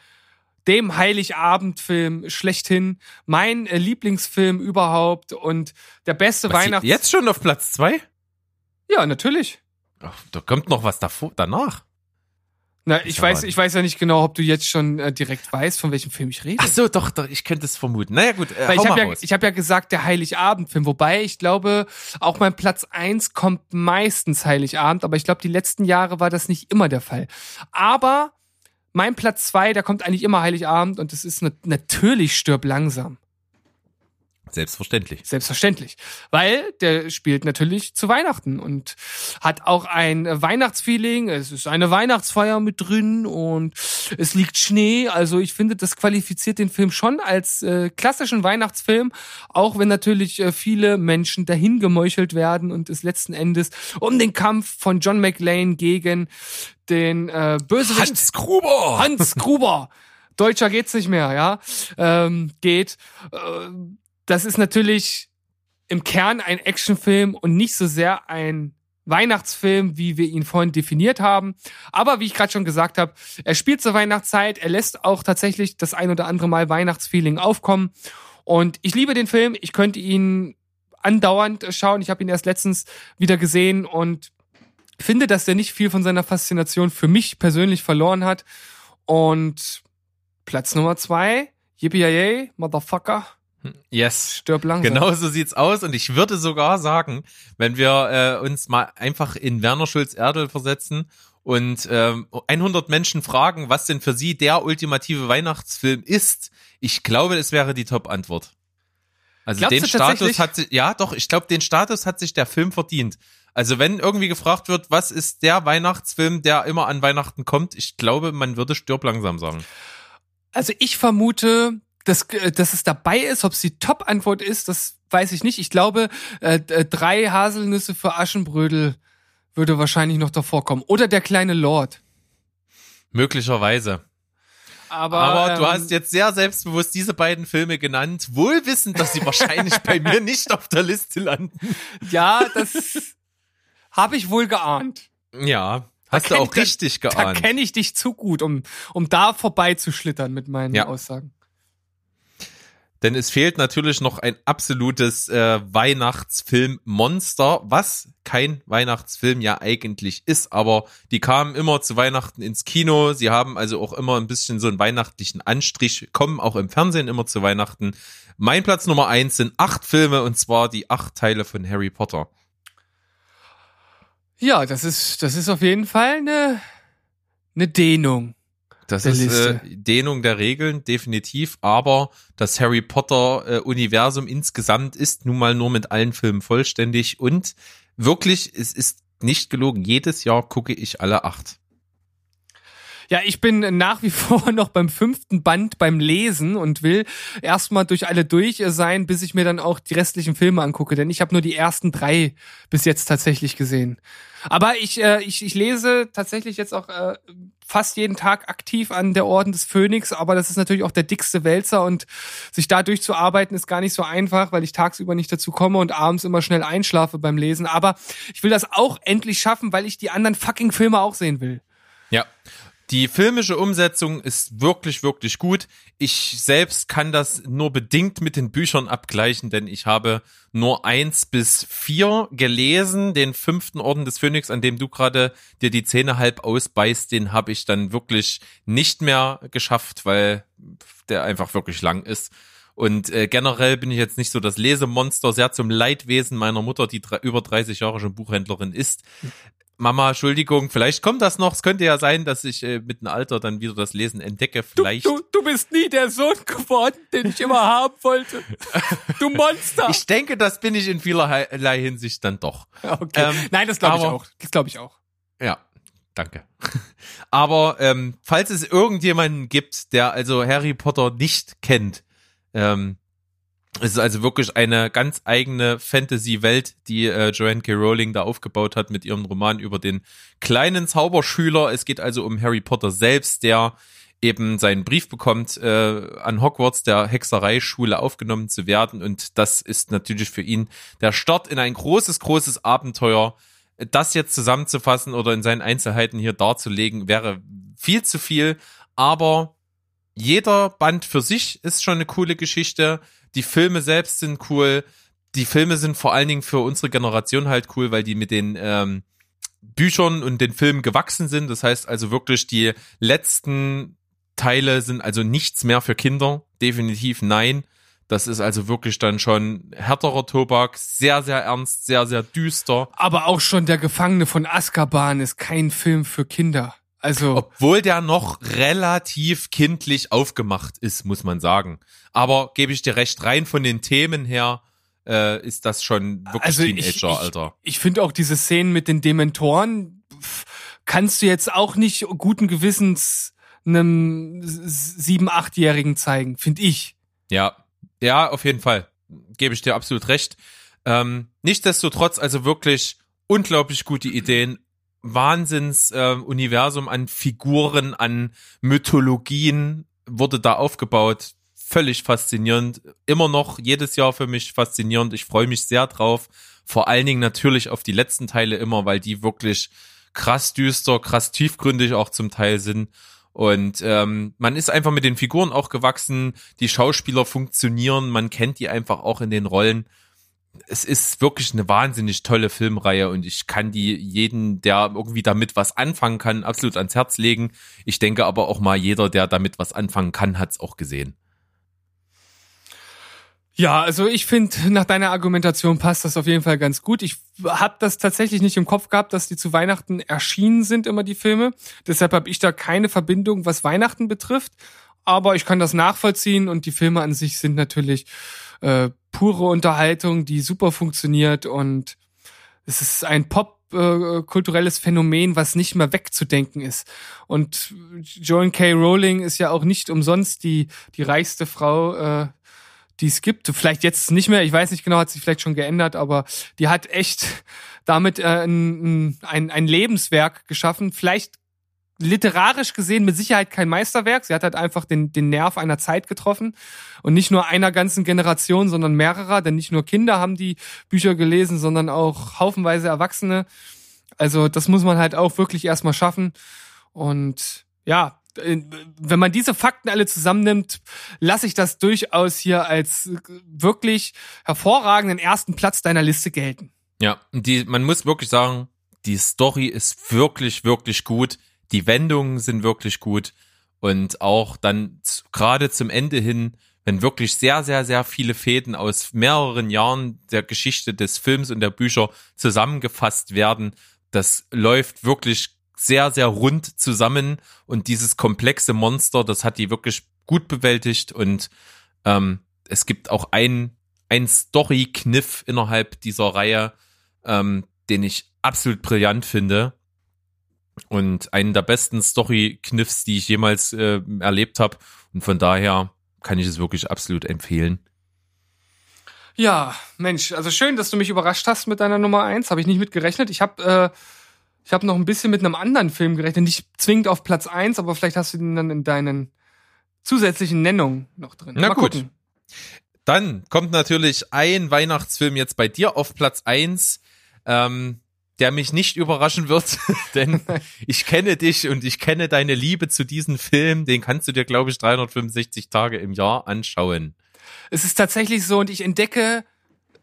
dem Heiligabendfilm schlechthin, mein äh, Lieblingsfilm überhaupt und der beste Was, Weihnachts... Jetzt schon auf Platz zwei? Ja, natürlich. Ach, da kommt noch was davor, danach. Na, ich weiß, ich weiß ja nicht genau, ob du jetzt schon äh, direkt weißt, von welchem Film ich rede. Ach so, doch, doch, ich könnte es vermuten. Naja, gut, äh, Weil ich habe ja, ich hab ja gesagt, der Heiligabendfilm. Wobei ich glaube, auch mein Platz eins kommt meistens Heiligabend, aber ich glaube, die letzten Jahre war das nicht immer der Fall. Aber mein Platz zwei, da kommt eigentlich immer Heiligabend und das ist na natürlich stirb langsam. Selbstverständlich. Selbstverständlich. Weil der spielt natürlich zu Weihnachten und hat auch ein Weihnachtsfeeling. Es ist eine Weihnachtsfeier mit drin und es liegt Schnee. Also ich finde, das qualifiziert den Film schon als äh, klassischen Weihnachtsfilm, auch wenn natürlich äh, viele Menschen dahin gemeuchelt werden und es letzten Endes um den Kampf von John McLean gegen den äh, Bösewicht Hans Gruber! Hans Gruber. Deutscher geht's nicht mehr, ja. Ähm, geht. Äh, das ist natürlich im Kern ein Actionfilm und nicht so sehr ein Weihnachtsfilm, wie wir ihn vorhin definiert haben. Aber wie ich gerade schon gesagt habe, er spielt zur Weihnachtszeit, er lässt auch tatsächlich das ein oder andere Mal Weihnachtsfeeling aufkommen. Und ich liebe den Film, ich könnte ihn andauernd schauen. Ich habe ihn erst letztens wieder gesehen und finde, dass der nicht viel von seiner Faszination für mich persönlich verloren hat. Und Platz Nummer zwei, Yippie Motherfucker, Yes. stirb langsam. Genau so sieht's aus und ich würde sogar sagen, wenn wir äh, uns mal einfach in Werner Schulz Erdel versetzen und ähm, 100 Menschen fragen, was denn für sie der ultimative Weihnachtsfilm ist, ich glaube, es wäre die Top-Antwort. Also Glaubst den Status hat sich, ja doch, ich glaube, den Status hat sich der Film verdient. Also wenn irgendwie gefragt wird, was ist der Weihnachtsfilm, der immer an Weihnachten kommt, ich glaube, man würde Stirb langsam sagen. Also ich vermute, dass, äh, dass es dabei ist, ob es die Top-Antwort ist, das weiß ich nicht. Ich glaube, äh, äh, drei Haselnüsse für Aschenbrödel würde wahrscheinlich noch davor kommen. Oder der kleine Lord. Möglicherweise. Aber, Aber du ähm, hast jetzt sehr selbstbewusst diese beiden Filme genannt, wohl wissend, dass sie wahrscheinlich bei mir *laughs* nicht auf der Liste landen. Ja, das habe ich wohl geahnt. Ja, hast du kenn- auch richtig Da geahnt. kenne ich dich zu gut, um, um da vorbeizuschlittern mit meinen Ja. Aussagen. Denn es fehlt natürlich noch ein absolutes äh, Weihnachtsfilm-Monster, was kein Weihnachtsfilm ja eigentlich ist, aber die kamen immer zu Weihnachten ins Kino. Sie haben also auch immer ein bisschen so einen weihnachtlichen Anstrich, kommen auch im Fernsehen immer zu Weihnachten. Mein Platz Nummer eins sind acht Filme und zwar die acht Teile von Harry Potter. Ja, das ist, das ist auf jeden Fall eine, eine Dehnung. Das der ist Liste. äh, Dehnung der Regeln, definitiv. Aber das Harry Potter-Universum insgesamt ist nun mal nur mit allen Filmen vollständig. Und wirklich, es ist nicht gelogen. Jedes Jahr gucke ich alle acht. Ja, ich bin nach wie *laughs* vor noch beim fünften Band beim Lesen und will erstmal durch alle durch sein, bis ich mir dann auch die restlichen Filme angucke, denn ich habe nur die ersten drei bis jetzt tatsächlich gesehen. Aber ich, äh, ich, ich lese tatsächlich jetzt auch äh, fast jeden Tag aktiv an der Orden des Phönix, aber das ist natürlich auch der dickste Wälzer und sich da durchzuarbeiten ist gar nicht so einfach, weil ich tagsüber nicht dazu komme und abends immer schnell einschlafe beim Lesen. Aber ich will das auch endlich schaffen, weil ich die anderen fucking Filme auch sehen will. Ja. Die filmische Umsetzung ist wirklich, wirklich gut. Ich selbst kann das nur bedingt mit den Büchern abgleichen, denn ich habe nur eins bis vier gelesen. Den fünften Orden des Phönix, an dem du gerade dir die Zähne halb ausbeißt, den habe ich dann wirklich nicht mehr geschafft, weil der einfach wirklich lang ist. Und äh, generell bin ich jetzt nicht so das Lesemonster, sehr zum Leidwesen meiner Mutter, die über 30 Jahre schon Buchhändlerin ist. Mama, Entschuldigung, vielleicht kommt das noch. Es könnte ja sein, dass ich äh, mit dem Alter dann wieder das Lesen entdecke. Vielleicht. Du, du, du bist nie der Sohn geworden, den ich immer haben wollte. Du Monster. *laughs* Ich denke, das bin ich in vielerlei Hinsicht dann doch. okay. ähm, Nein, das glaube ich auch. Das glaube ich auch. Ja, danke. *laughs* Aber ähm, falls es irgendjemanden gibt, der also Harry Potter nicht kennt, ähm, es ist also wirklich eine ganz eigene Fantasy-Welt, die äh, Joanne K. Rowling da aufgebaut hat mit ihrem Roman über den kleinen Zauberschüler. Es geht also um Harry Potter selbst, der eben seinen Brief bekommt, äh, an Hogwarts, der Hexereischule aufgenommen zu werden. Und das ist natürlich für ihn der Start in ein großes, großes Abenteuer. Das jetzt zusammenzufassen oder in seinen Einzelheiten hier darzulegen, wäre viel zu viel. Aber jeder Band für sich ist schon eine coole Geschichte. Die Filme selbst sind cool. Die Filme sind vor allen Dingen für unsere Generation halt cool, weil die mit den ähm, Büchern und den Filmen gewachsen sind. Das heißt also wirklich, die letzten Teile sind also nichts mehr für Kinder. Definitiv nein. Das ist also wirklich dann schon härterer Tobak, sehr, sehr ernst, sehr, sehr düster. Aber auch schon der Gefangene von Azkaban ist kein Film für Kinder. Also, Obwohl der noch relativ kindlich aufgemacht ist, muss man sagen. Aber gebe ich dir recht, rein von den Themen her äh, ist das schon wirklich also ich, Teenager, ich, Alter. Ich finde auch diese Szenen mit den Dementoren pff, kannst du jetzt auch nicht guten Gewissens einem sieben, achtjährigen zeigen, finde ich. Ja, ja, auf jeden Fall. Gebe ich dir absolut recht. Ähm, nichtsdestotrotz, also wirklich unglaublich gute Ideen. Wahnsinns äh, an Figuren, an Mythologien wurde da aufgebaut. Völlig faszinierend. Immer noch jedes Jahr für mich faszinierend. Ich freue mich sehr drauf. Vor allen Dingen natürlich auf die letzten Teile immer, weil die wirklich krass düster, krass tiefgründig auch zum Teil sind. Und ähm, man ist einfach mit den Figuren auch gewachsen. Die Schauspieler funktionieren. Man kennt die einfach auch in den Rollen es ist wirklich eine wahnsinnig tolle Filmreihe und ich kann die jeden, der irgendwie damit was anfangen kann, absolut ans Herz legen. Ich denke aber auch mal, jeder, der damit was anfangen kann, hat es auch gesehen. Ja, also ich finde, nach deiner Argumentation passt das auf jeden Fall ganz gut. Ich habe das tatsächlich nicht im Kopf gehabt, dass die zu Weihnachten erschienen sind, immer die Filme. Deshalb habe ich da keine Verbindung, was Weihnachten betrifft. Aber ich kann das nachvollziehen und die Filme an sich sind natürlich äh, pure Unterhaltung, die super funktioniert und es ist ein Pop äh, kulturelles Phänomen, was nicht mehr wegzudenken ist. Und Joan K. Rowling ist ja auch nicht umsonst die die reichste Frau, äh, die es gibt. Vielleicht jetzt nicht mehr, ich weiß nicht genau, hat sich vielleicht schon geändert, aber die hat echt damit äh, ein, ein, ein Lebenswerk geschaffen. Vielleicht literarisch gesehen mit Sicherheit kein Meisterwerk. Sie hat halt einfach den, den Nerv einer Zeit getroffen und nicht nur einer ganzen Generation, sondern mehrerer, denn nicht nur Kinder haben die Bücher gelesen, sondern auch haufenweise Erwachsene. Also das muss man halt auch wirklich erstmal schaffen. Und ja, wenn man diese Fakten alle zusammennimmt, lasse ich das durchaus hier als wirklich hervorragenden ersten Platz deiner Liste gelten. Ja, die, man muss wirklich sagen, die Story ist wirklich, wirklich gut die Wendungen sind wirklich gut. Und auch dann gerade zum Ende hin, wenn wirklich sehr, sehr, sehr viele Fäden aus mehreren Jahren der Geschichte des Films und der Bücher zusammengefasst werden, das läuft wirklich sehr, sehr rund zusammen. Und dieses komplexe Monster, das hat die wirklich gut bewältigt. Und ähm, es gibt auch ein, ein Story-Kniff innerhalb dieser Reihe, ähm, den ich absolut brillant finde und einen der besten Story-Kniffs, die ich jemals äh, erlebt habe. Und von daher kann ich es wirklich absolut empfehlen. Ja, Mensch, also schön, dass du mich überrascht hast mit deiner Nummer eins. Habe ich nicht mit gerechnet. Ich habe äh, ich habe noch ein bisschen mit einem anderen Film gerechnet, nicht zwingend auf Platz eins, aber vielleicht hast du den dann in deinen zusätzlichen Nennungen noch drin. Na Mal gut. gucken. Dann kommt natürlich ein Weihnachtsfilm jetzt bei dir auf Platz eins. Ähm, der mich nicht überraschen wird, *laughs* denn ich kenne dich und ich kenne deine Liebe zu diesem Film. Den kannst du dir, glaube ich, 365 Tage im Jahr anschauen. Es ist tatsächlich so und ich entdecke,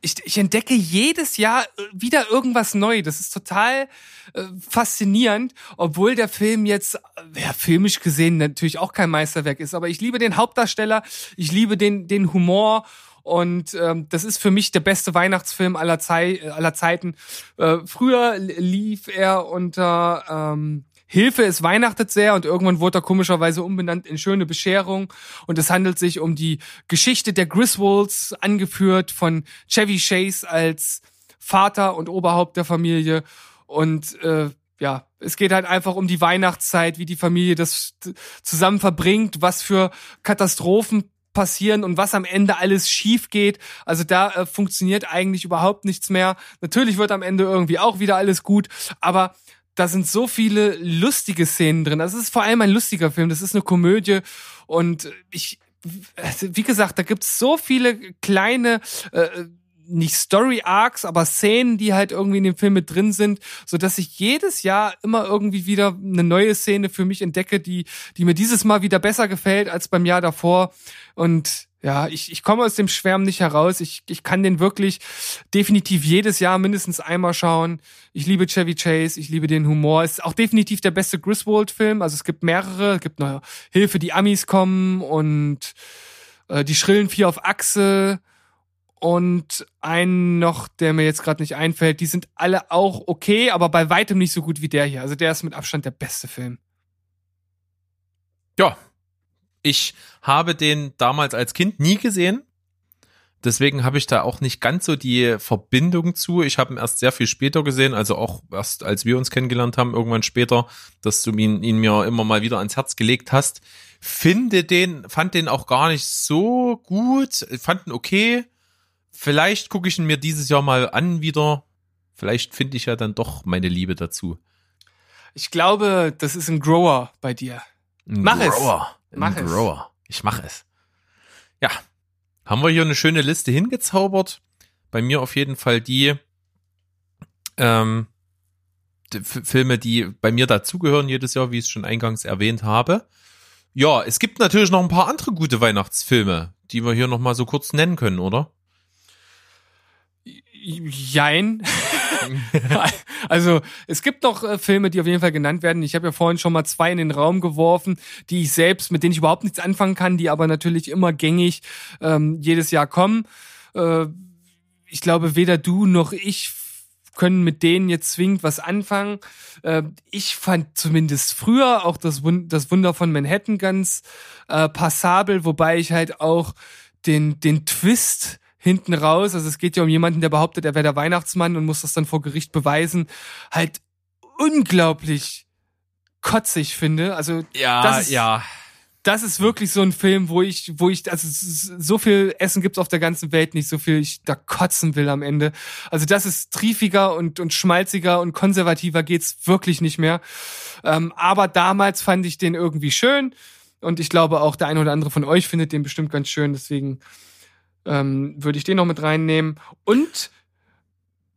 ich, ich entdecke jedes Jahr wieder irgendwas neu. Das ist total äh, faszinierend, obwohl der Film jetzt, äh, ja, filmisch gesehen natürlich auch kein Meisterwerk ist. Aber ich liebe den Hauptdarsteller, ich liebe den, den Humor und ähm, das ist für mich der beste Weihnachtsfilm aller, Zei aller Zeiten. Äh, früher lief er unter ähm, Hilfe, es weihnachtet sehr und irgendwann wurde er komischerweise umbenannt in Schöne Bescherung. Und es handelt sich um die Geschichte der Griswolds, angeführt von Chevy Chase als Vater und Oberhaupt der Familie. Und äh, ja, es geht halt einfach um die Weihnachtszeit, wie die Familie das zusammen verbringt, was für Katastrophen passieren und was am Ende alles schief geht. Also da äh, funktioniert eigentlich überhaupt nichts mehr. Natürlich wird am Ende irgendwie auch wieder alles gut, aber da sind so viele lustige Szenen drin. Das ist vor allem ein lustiger Film. Das ist eine Komödie und ich, wie gesagt, da gibt's so viele kleine äh, nicht Story Arcs, aber Szenen, die halt irgendwie in dem Film mit drin sind, so dass ich jedes Jahr immer irgendwie wieder eine neue Szene für mich entdecke, die die mir dieses Mal wieder besser gefällt als beim Jahr davor und ja, ich, ich komme aus dem Schwärmen nicht heraus. Ich, ich kann den wirklich definitiv jedes Jahr mindestens einmal schauen. Ich liebe Chevy Chase, ich liebe den Humor. Ist auch definitiv der beste Griswold-Film. Also es gibt mehrere, es gibt noch Hilfe, die Amis kommen und äh, die schrillen vier auf Achse und einen noch, der mir jetzt gerade nicht einfällt. Die sind alle auch okay, aber bei weitem nicht so gut wie der hier. Also der ist mit Abstand der beste Film. Ja, ich habe den damals als Kind nie gesehen. Deswegen habe ich da auch nicht ganz so die Verbindung zu. Ich habe ihn erst sehr viel später gesehen, also auch erst als wir uns kennengelernt haben, irgendwann später, dass du ihn, ihn mir immer mal wieder ans Herz gelegt hast. Finde den, fand den auch gar nicht so gut, fand ihn okay. Vielleicht gucke ich ihn mir dieses Jahr mal an wieder. Vielleicht finde ich ja dann doch meine Liebe dazu. Ich glaube, das ist ein Grower bei dir. Ein Mach es. Grower. Mach Ein es. Grower. Ich mache es. Ja. Haben wir hier eine schöne Liste hingezaubert. Bei mir auf jeden Fall die, ähm, die Filme, die bei mir dazugehören jedes Jahr, wie ich es schon eingangs erwähnt habe. Ja, es gibt natürlich noch ein paar andere gute Weihnachtsfilme, die wir hier noch mal so kurz nennen können, oder? Jein. *laughs* also es gibt noch äh, Filme, die auf jeden Fall genannt werden. Ich habe ja vorhin schon mal zwei in den Raum geworfen, die ich selbst, mit denen ich überhaupt nichts anfangen kann, die aber natürlich immer gängig ähm, jedes Jahr kommen. Äh, ich glaube, weder du noch ich können mit denen jetzt zwingend was anfangen. Äh, ich fand zumindest früher auch das, Wun das Wunder von Manhattan ganz äh, passabel, wobei ich halt auch den, den Twist hinten raus, also es geht ja um jemanden, der behauptet, er wäre der Weihnachtsmann und muss das dann vor Gericht beweisen, halt unglaublich kotzig finde. Also Ja, Das ist- ja. das ist wirklich so ein Film, wo ich, wo ich, also so viel Essen gibt's auf der ganzen Welt nicht, so viel ich da kotzen will am Ende. Also das ist triefiger und, und schmalziger und konservativer geht's wirklich nicht mehr. Ähm, aber damals fand ich den irgendwie schön und ich glaube auch der eine oder andere von euch findet den bestimmt ganz schön, deswegen ähm, würde ich den noch mit reinnehmen. Und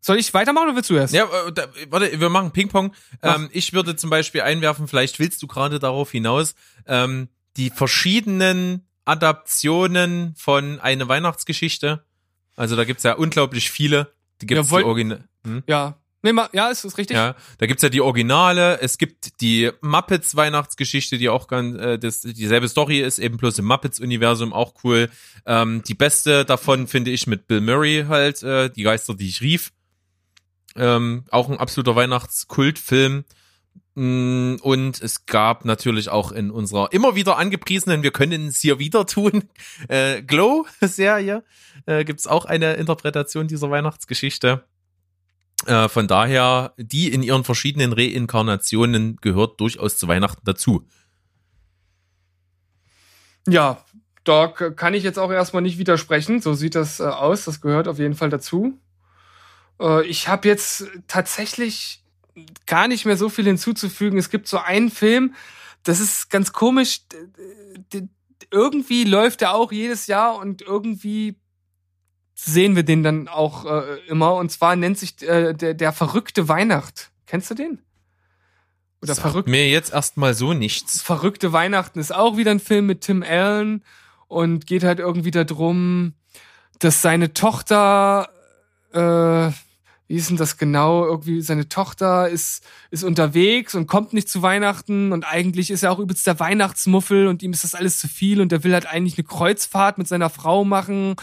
soll ich weitermachen oder willst du erst? Ja, äh, warte, wir machen Ping-Pong. Ähm, ich würde zum Beispiel einwerfen, vielleicht willst du gerade darauf hinaus, ähm, die verschiedenen Adaptionen von eine Weihnachtsgeschichte. Also da gibt's ja unglaublich viele. Die gibt's Ja, wollt- hm? Ja. Nee, ja, ist das richtig? Ja, da gibt's ja die Originale, es gibt die Muppets Weihnachtsgeschichte, die auch ganz äh, das dieselbe Story ist, eben bloß im Muppets Universum auch cool. Ähm, die beste davon finde ich mit Bill Murray halt, äh, die Geister, die ich rief. Ähm, auch ein absoluter Weihnachtskultfilm. Mm, Und es gab natürlich auch in unserer immer wieder angepriesenen, wir können es hier wieder tun, *laughs* äh, Glow-Serie, äh, gibt's auch eine Interpretation dieser Weihnachtsgeschichte. Äh, von daher, die in ihren verschiedenen Reinkarnationen gehört durchaus zu Weihnachten dazu. Ja, da kann ich jetzt auch erstmal nicht widersprechen. So sieht das äh, aus. Das gehört auf jeden Fall dazu. Äh, ich habe jetzt tatsächlich gar nicht mehr so viel hinzuzufügen. Es gibt so einen Film, das ist ganz komisch. Irgendwie läuft der auch jedes Jahr und irgendwie sehen wir den dann auch äh, immer. Und zwar nennt sich äh, der, der verrückte Weihnacht. Kennst du den? Oder Sagt verrückt? Mir jetzt erstmal so nichts. Verrückte Weihnachten ist auch wieder ein Film mit Tim Allen und geht halt irgendwie darum, dass seine Tochter, äh, wie ist denn das genau? Irgendwie seine Tochter ist, ist unterwegs und kommt nicht zu Weihnachten und eigentlich ist er auch übelst der Weihnachtsmuffel und ihm ist das alles zu viel und er will halt eigentlich eine Kreuzfahrt mit seiner Frau machen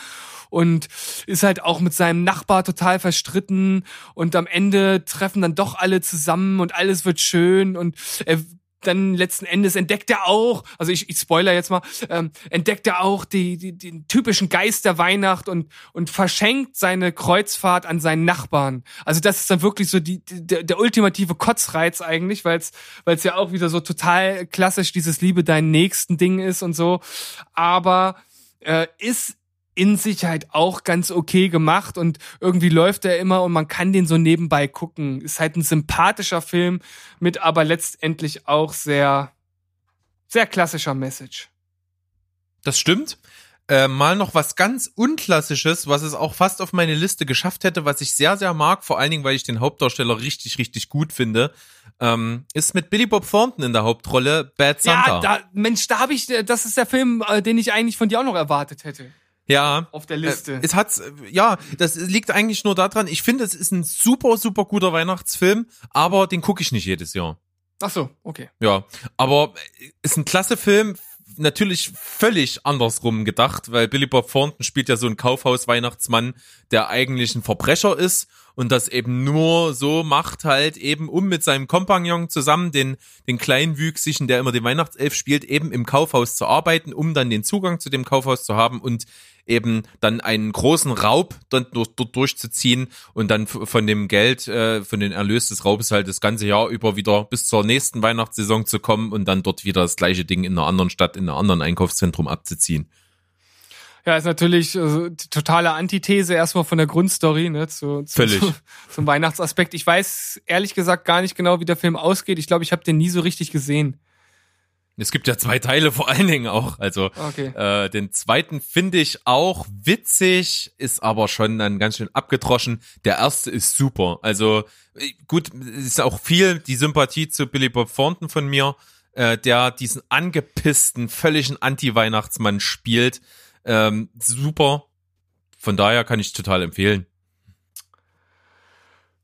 und ist halt auch mit seinem Nachbar total verstritten und am Ende treffen dann doch alle zusammen und alles wird schön und er dann letzten Endes entdeckt er auch, also ich, ich spoiler jetzt mal, ähm, entdeckt er auch die, die, den typischen Geist der Weihnacht und, und verschenkt seine Kreuzfahrt an seinen Nachbarn. Also das ist dann wirklich so die, die, der, der ultimative Kotzreiz eigentlich, weil es ja auch wieder so total klassisch dieses Liebe deinen nächsten Ding ist und so. Aber äh, ist in sich halt auch ganz okay gemacht und irgendwie läuft er immer und man kann den so nebenbei gucken. Ist halt ein sympathischer Film mit aber letztendlich auch sehr, sehr klassischer Message. Das stimmt. Äh, mal noch was ganz Unklassisches, was es auch fast auf meine Liste geschafft hätte, was ich sehr, sehr mag, vor allen Dingen, weil ich den Hauptdarsteller richtig, richtig gut finde, ähm, ist mit Billy Bob Thornton in der Hauptrolle Bad Santa. Ja, da, Mensch, da habe ich, das ist der Film, äh, den ich eigentlich von dir auch noch erwartet hätte. Ja. Auf der Liste. Äh, es hat, ja, das liegt eigentlich nur daran, ich finde, es ist ein super, super guter Weihnachtsfilm, aber den gucke ich nicht jedes Jahr. Ach so, okay. Ja, aber ist ein klasse Film, natürlich völlig andersrum gedacht, weil Billy Bob Thornton spielt ja so einen Kaufhaus-Weihnachtsmann, der eigentlich ein Verbrecher ist und das eben nur so macht halt eben, um mit seinem Kompagnon zusammen, den, den Kleinwüchsigen, der immer den Weihnachtself spielt, eben im Kaufhaus zu arbeiten, um dann den Zugang zu dem Kaufhaus zu haben und eben dann einen großen Raub dort, durchzuziehen und dann von dem Geld, äh, von den Erlös des Raubes halt das ganze Jahr über wieder bis zur nächsten Weihnachtssaison zu kommen und dann dort wieder das gleiche Ding in einer anderen Stadt, in einem anderen Einkaufszentrum abzuziehen. Ja, ist natürlich äh, die totale Antithese erstmal von der Grundstory, ne, zu, zu, Völlig. zu, zum Weihnachtsaspekt. Ich weiß ehrlich gesagt gar nicht genau, wie der Film ausgeht. Ich glaube, ich habe den nie so richtig gesehen. Es gibt ja zwei Teile vor allen Dingen auch. Also Okay. äh, den zweiten finde ich auch witzig, ist aber schon dann ganz schön abgedroschen. Der erste ist super. Also äh, gut, es ist auch viel die Sympathie zu Billy Bob Thornton von mir, äh, der diesen angepissten, völligen Anti-Weihnachtsmann spielt. Ähm, super. Von daher kann ich total empfehlen.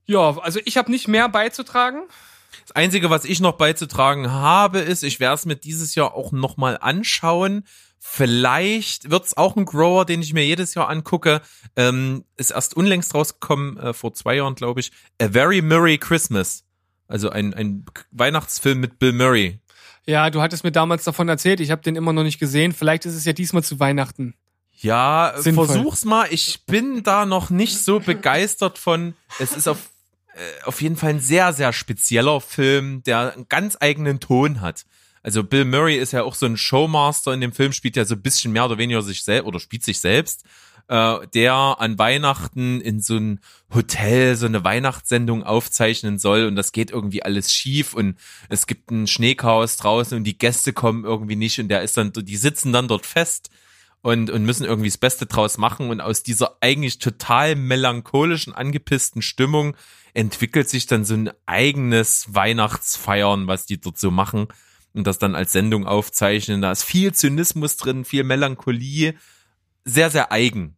Ja, also ich habe nicht mehr beizutragen. Das Einzige, was ich noch beizutragen habe, ist, ich werde es mir dieses Jahr auch nochmal anschauen. Vielleicht wird's auch ein Grower, den ich mir jedes Jahr angucke. Ähm, ist erst unlängst rausgekommen, äh, vor zwei Jahren, glaube ich. A Very Merry Christmas. Also ein, ein Weihnachtsfilm mit Bill Murray. Ja, du hattest mir damals davon erzählt. Ich habe den immer noch nicht gesehen. Vielleicht ist es ja diesmal zu Weihnachten. Ja, Sinnvoll. versuch's mal. Ich bin da noch nicht so begeistert von. Es ist auf, äh, auf jeden Fall ein sehr, sehr spezieller Film, der einen ganz eigenen Ton hat. Also Bill Murray ist ja auch so ein Showmaster in dem Film, spielt ja so ein bisschen mehr oder weniger sich selbst oder spielt sich selbst, äh, der an Weihnachten in so ein Hotel so eine Weihnachtssendung aufzeichnen soll und das geht irgendwie alles schief und es gibt ein Schneechaos draußen und die Gäste kommen irgendwie nicht und der ist dann, die sitzen dann dort fest und, und müssen irgendwie das Beste draus machen. Und aus dieser eigentlich total melancholischen, angepissten Stimmung entwickelt sich dann so ein eigenes Weihnachtsfeiern, was die dort so machen und das dann als Sendung aufzeichnen. Da ist viel Zynismus drin, viel Melancholie, sehr, sehr eigen.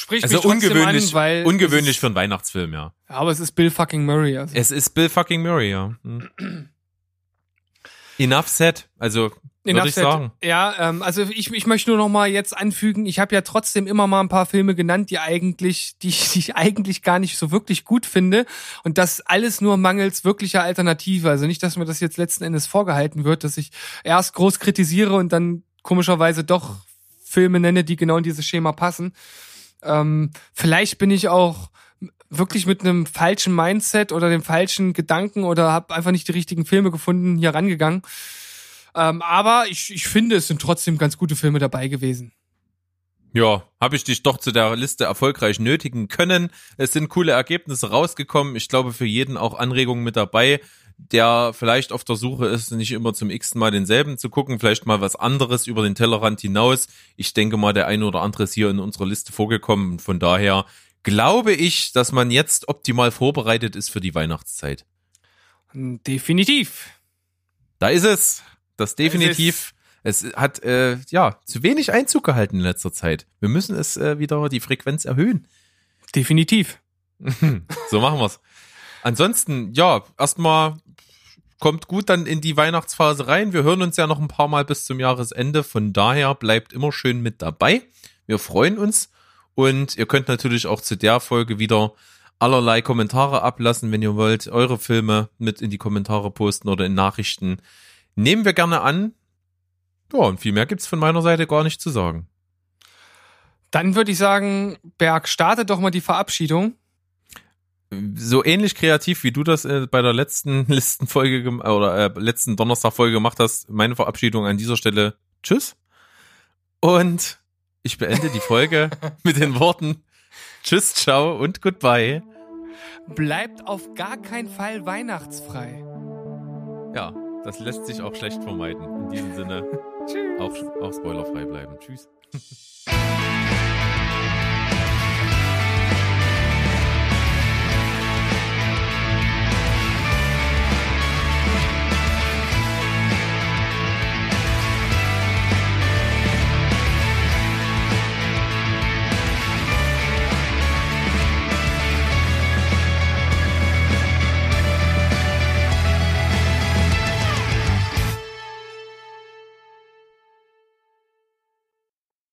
Sprich Also ungewöhnlich, an, weil ungewöhnlich es für einen Weihnachtsfilm, ja. ist, aber es ist Bill fucking Murray. Also. Es ist Bill fucking Murray, ja. Hm. Enough said. Also, würde ich sagen. Ja, ähm, also ich, ich möchte nur noch mal jetzt anfügen, ich habe ja trotzdem immer mal ein paar Filme genannt, die eigentlich, die, die ich eigentlich gar nicht so wirklich gut finde. Und das alles nur mangels wirklicher Alternative. Also nicht, dass mir das jetzt letzten Endes vorgehalten wird, dass ich erst groß kritisiere und dann komischerweise doch Filme nenne, die genau in dieses Schema passen. Ähm, vielleicht bin ich auch wirklich mit einem falschen Mindset oder dem falschen Gedanken oder habe einfach nicht die richtigen Filme gefunden hier rangegangen. Ähm, aber ich, ich finde, es sind trotzdem ganz gute Filme dabei gewesen. Ja, habe ich dich doch zu der Liste erfolgreich nötigen können. Es sind coole Ergebnisse rausgekommen. Ich glaube, für jeden auch Anregungen mit dabei, der vielleicht auf der Suche ist, nicht immer zum x Mal denselben zu gucken, vielleicht mal was anderes über den Tellerrand hinaus. Ich denke mal, der eine oder andere ist hier in unserer Liste vorgekommen. Von daher glaube ich, dass man jetzt optimal vorbereitet ist für die Weihnachtszeit. Definitiv. Da ist es. Das definitiv. Es hat äh, ja zu wenig Einzug gehalten in letzter Zeit. Wir müssen es äh, wieder die Frequenz erhöhen. Definitiv. *laughs* so machen wir's. Ansonsten, ja, erstmal kommt gut dann in die Weihnachtsphase rein. Wir hören uns ja noch ein paar Mal bis zum Jahresende. Von daher bleibt immer schön mit dabei. Wir freuen uns. Und ihr könnt natürlich auch zu der Folge wieder allerlei Kommentare ablassen, wenn ihr wollt. Eure Filme mit in die Kommentare posten oder in Nachrichten. Nehmen wir gerne an. Ja, und viel mehr gibt's von meiner Seite gar nicht zu sagen. Dann würde ich sagen, Berg, starte doch mal die Verabschiedung. So ähnlich kreativ wie du das äh, bei der letzten *laughs* Listenfolge gem- oder äh, letzten Donnerstag-Folge gemacht hast, meine Verabschiedung an dieser Stelle. Tschüss. Und ich beende die Folge *laughs* mit den Worten Tschüss, ciao und goodbye. Bleibt auf gar keinen Fall weihnachtsfrei. Ja, das lässt sich auch schlecht vermeiden. In diesem Sinne. *laughs* Auch, auch spoilerfrei bleiben. Tschüss.